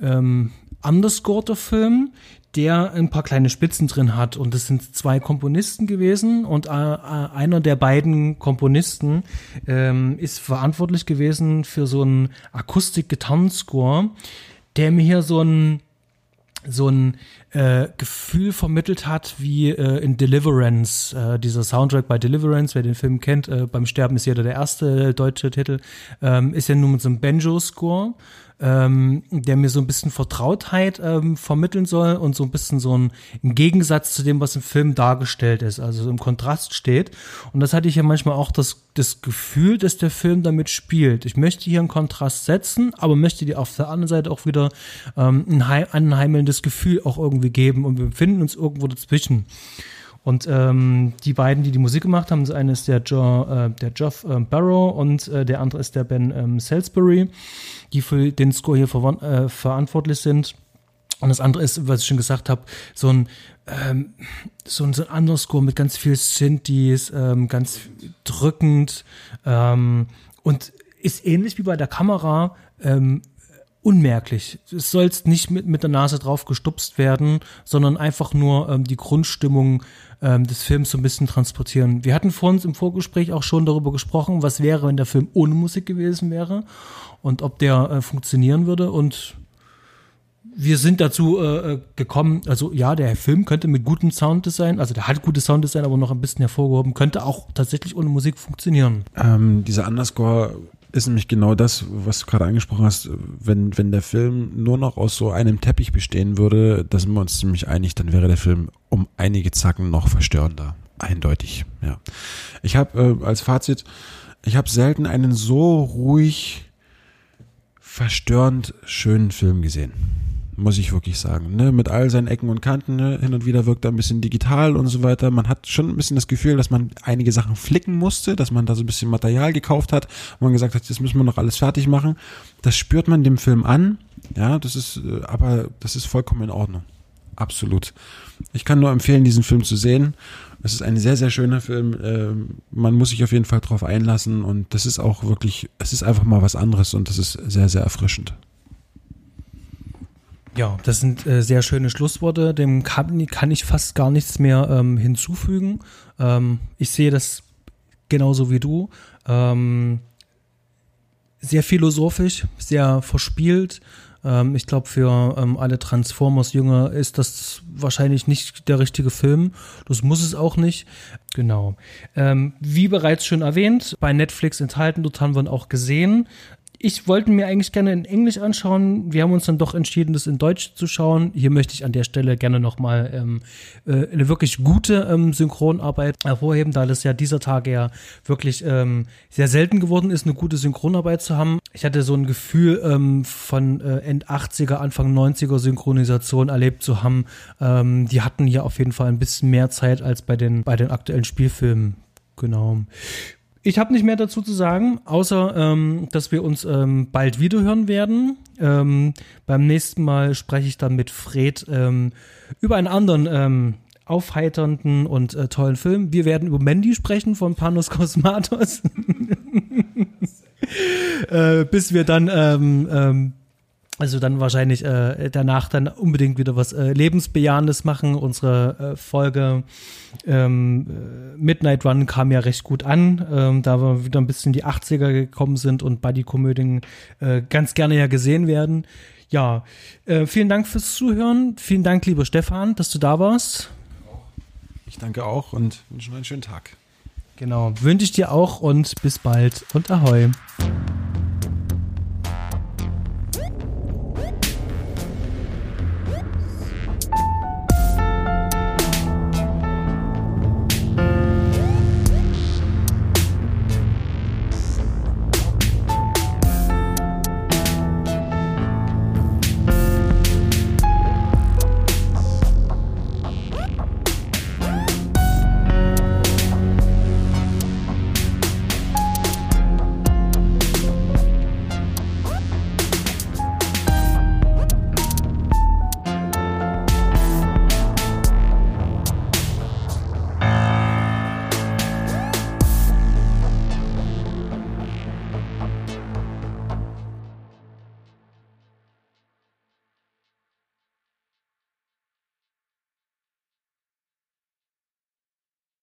ähm, underscorter Film, der ein paar kleine Spitzen drin hat. Und es sind zwei Komponisten gewesen und äh, äh, einer der beiden Komponisten ähm, ist verantwortlich gewesen für so einen Akustik-Gitarrenscore, der mir hier so ein so ein äh, Gefühl vermittelt hat wie äh, in Deliverance, äh, dieser Soundtrack bei Deliverance, wer den Film kennt, äh, beim Sterben ist jeder der erste deutsche Titel, ähm, ist ja nur mit so einem Banjo-Score ähm, der mir so ein bisschen Vertrautheit ähm, vermitteln soll und so ein bisschen so ein, Gegensatz zu dem, was im Film dargestellt ist, also so im Kontrast steht. Und das hatte ich ja manchmal auch das, das Gefühl, dass der Film damit spielt. Ich möchte hier einen Kontrast setzen, aber möchte dir auf der anderen Seite auch wieder ähm, ein heim, anheimelndes Gefühl auch irgendwie geben und wir befinden uns irgendwo dazwischen. Und ähm, die beiden, die die Musik gemacht haben, das eine ist der, jo, äh, der Geoff äh, Barrow und äh, der andere ist der Ben ähm, Salisbury die für den Score hier ver äh, verantwortlich sind. Und das andere ist, was ich schon gesagt habe, so ein ähm, so ein, so ein anderer Score mit ganz viel Synthes, ähm, ganz drückend ähm, und ist ähnlich wie bei der Kamera ähm, unmerklich. Es soll nicht mit, mit der Nase drauf gestupst werden, sondern einfach nur ähm, die Grundstimmung ähm, des Films so ein bisschen transportieren. Wir hatten vor uns im Vorgespräch auch schon darüber gesprochen, was wäre, wenn der Film ohne Musik gewesen wäre und ob der äh, funktionieren würde. Und wir sind dazu äh, äh, gekommen, also ja, der Film könnte mit gutem Sounddesign, also der hat gutes Sounddesign, aber noch ein bisschen hervorgehoben, könnte auch tatsächlich ohne Musik funktionieren. Ähm, dieser Underscore ist nämlich genau das, was du gerade angesprochen hast. Wenn, wenn der Film nur noch aus so einem Teppich bestehen würde, da sind wir uns ziemlich einig, dann wäre der Film um einige Zacken noch verstörender. Eindeutig, ja. Ich habe äh, als Fazit, ich habe selten einen so ruhig verstörend schönen Film gesehen. Muss ich wirklich sagen. Ne? Mit all seinen Ecken und Kanten. Ne? Hin und wieder wirkt er ein bisschen digital und so weiter. Man hat schon ein bisschen das Gefühl, dass man einige Sachen flicken musste, dass man da so ein bisschen Material gekauft hat und man gesagt hat, das müssen wir noch alles fertig machen. Das spürt man dem Film an. Ja, das ist, äh, aber das ist vollkommen in Ordnung. Absolut. Ich kann nur empfehlen, diesen Film zu sehen. Es ist ein sehr, sehr schöner Film. Ähm, man muss sich auf jeden Fall drauf einlassen und das ist auch wirklich, es ist einfach mal was anderes und das ist sehr, sehr erfrischend. Ja, das sind äh, sehr schöne Schlussworte. Dem kann, kann, ich fast gar nichts mehr ähm, hinzufügen. Ähm, ich sehe das genauso wie du. Ähm, sehr philosophisch, sehr verspielt, ähm, ich glaube, für ähm, alle Transformers-Jünger ist das wahrscheinlich nicht der richtige Film. Das muss es auch nicht. Genau. Ähm, wie bereits schon erwähnt, bei Netflix enthalten, dort haben wir ihn auch gesehen. Ich wollte mir eigentlich gerne in Englisch anschauen. Wir haben uns dann doch entschieden, das in Deutsch zu schauen. Hier möchte ich an der Stelle gerne nochmal ähm, äh, eine wirklich gute ähm, Synchronarbeit hervorheben, da das ja dieser Tage ja wirklich ähm, sehr selten geworden ist, eine gute Synchronarbeit zu haben. Ich hatte so ein Gefühl ähm, von äh, End 80er, Anfang 90er Synchronisation erlebt zu haben. Ähm, die hatten hier auf jeden Fall ein bisschen mehr Zeit als bei den, bei den aktuellen Spielfilmen. Genau. Ich habe nicht mehr dazu zu sagen, außer ähm, dass wir uns ähm, bald wiederhören werden. Ähm, beim nächsten Mal spreche ich dann mit Fred ähm, über einen anderen ähm, aufheiternden und äh, tollen Film. Wir werden über Mandy sprechen von Panos Cosmatos. äh, bis wir dann ähm, also dann wahrscheinlich äh, danach dann unbedingt wieder was äh, Lebensbejahendes machen. Unsere äh, Folge ähm, äh, Midnight Run kam ja recht gut an, ähm, da wir wieder ein bisschen in die 80er gekommen sind und Buddy-Komödien äh, ganz gerne ja gesehen werden. Ja, äh, vielen Dank fürs Zuhören. Vielen Dank, lieber Stefan, dass du da warst. Ich danke auch und wünsche noch einen schönen Tag. Genau, wünsche ich dir auch und bis bald und ahoi.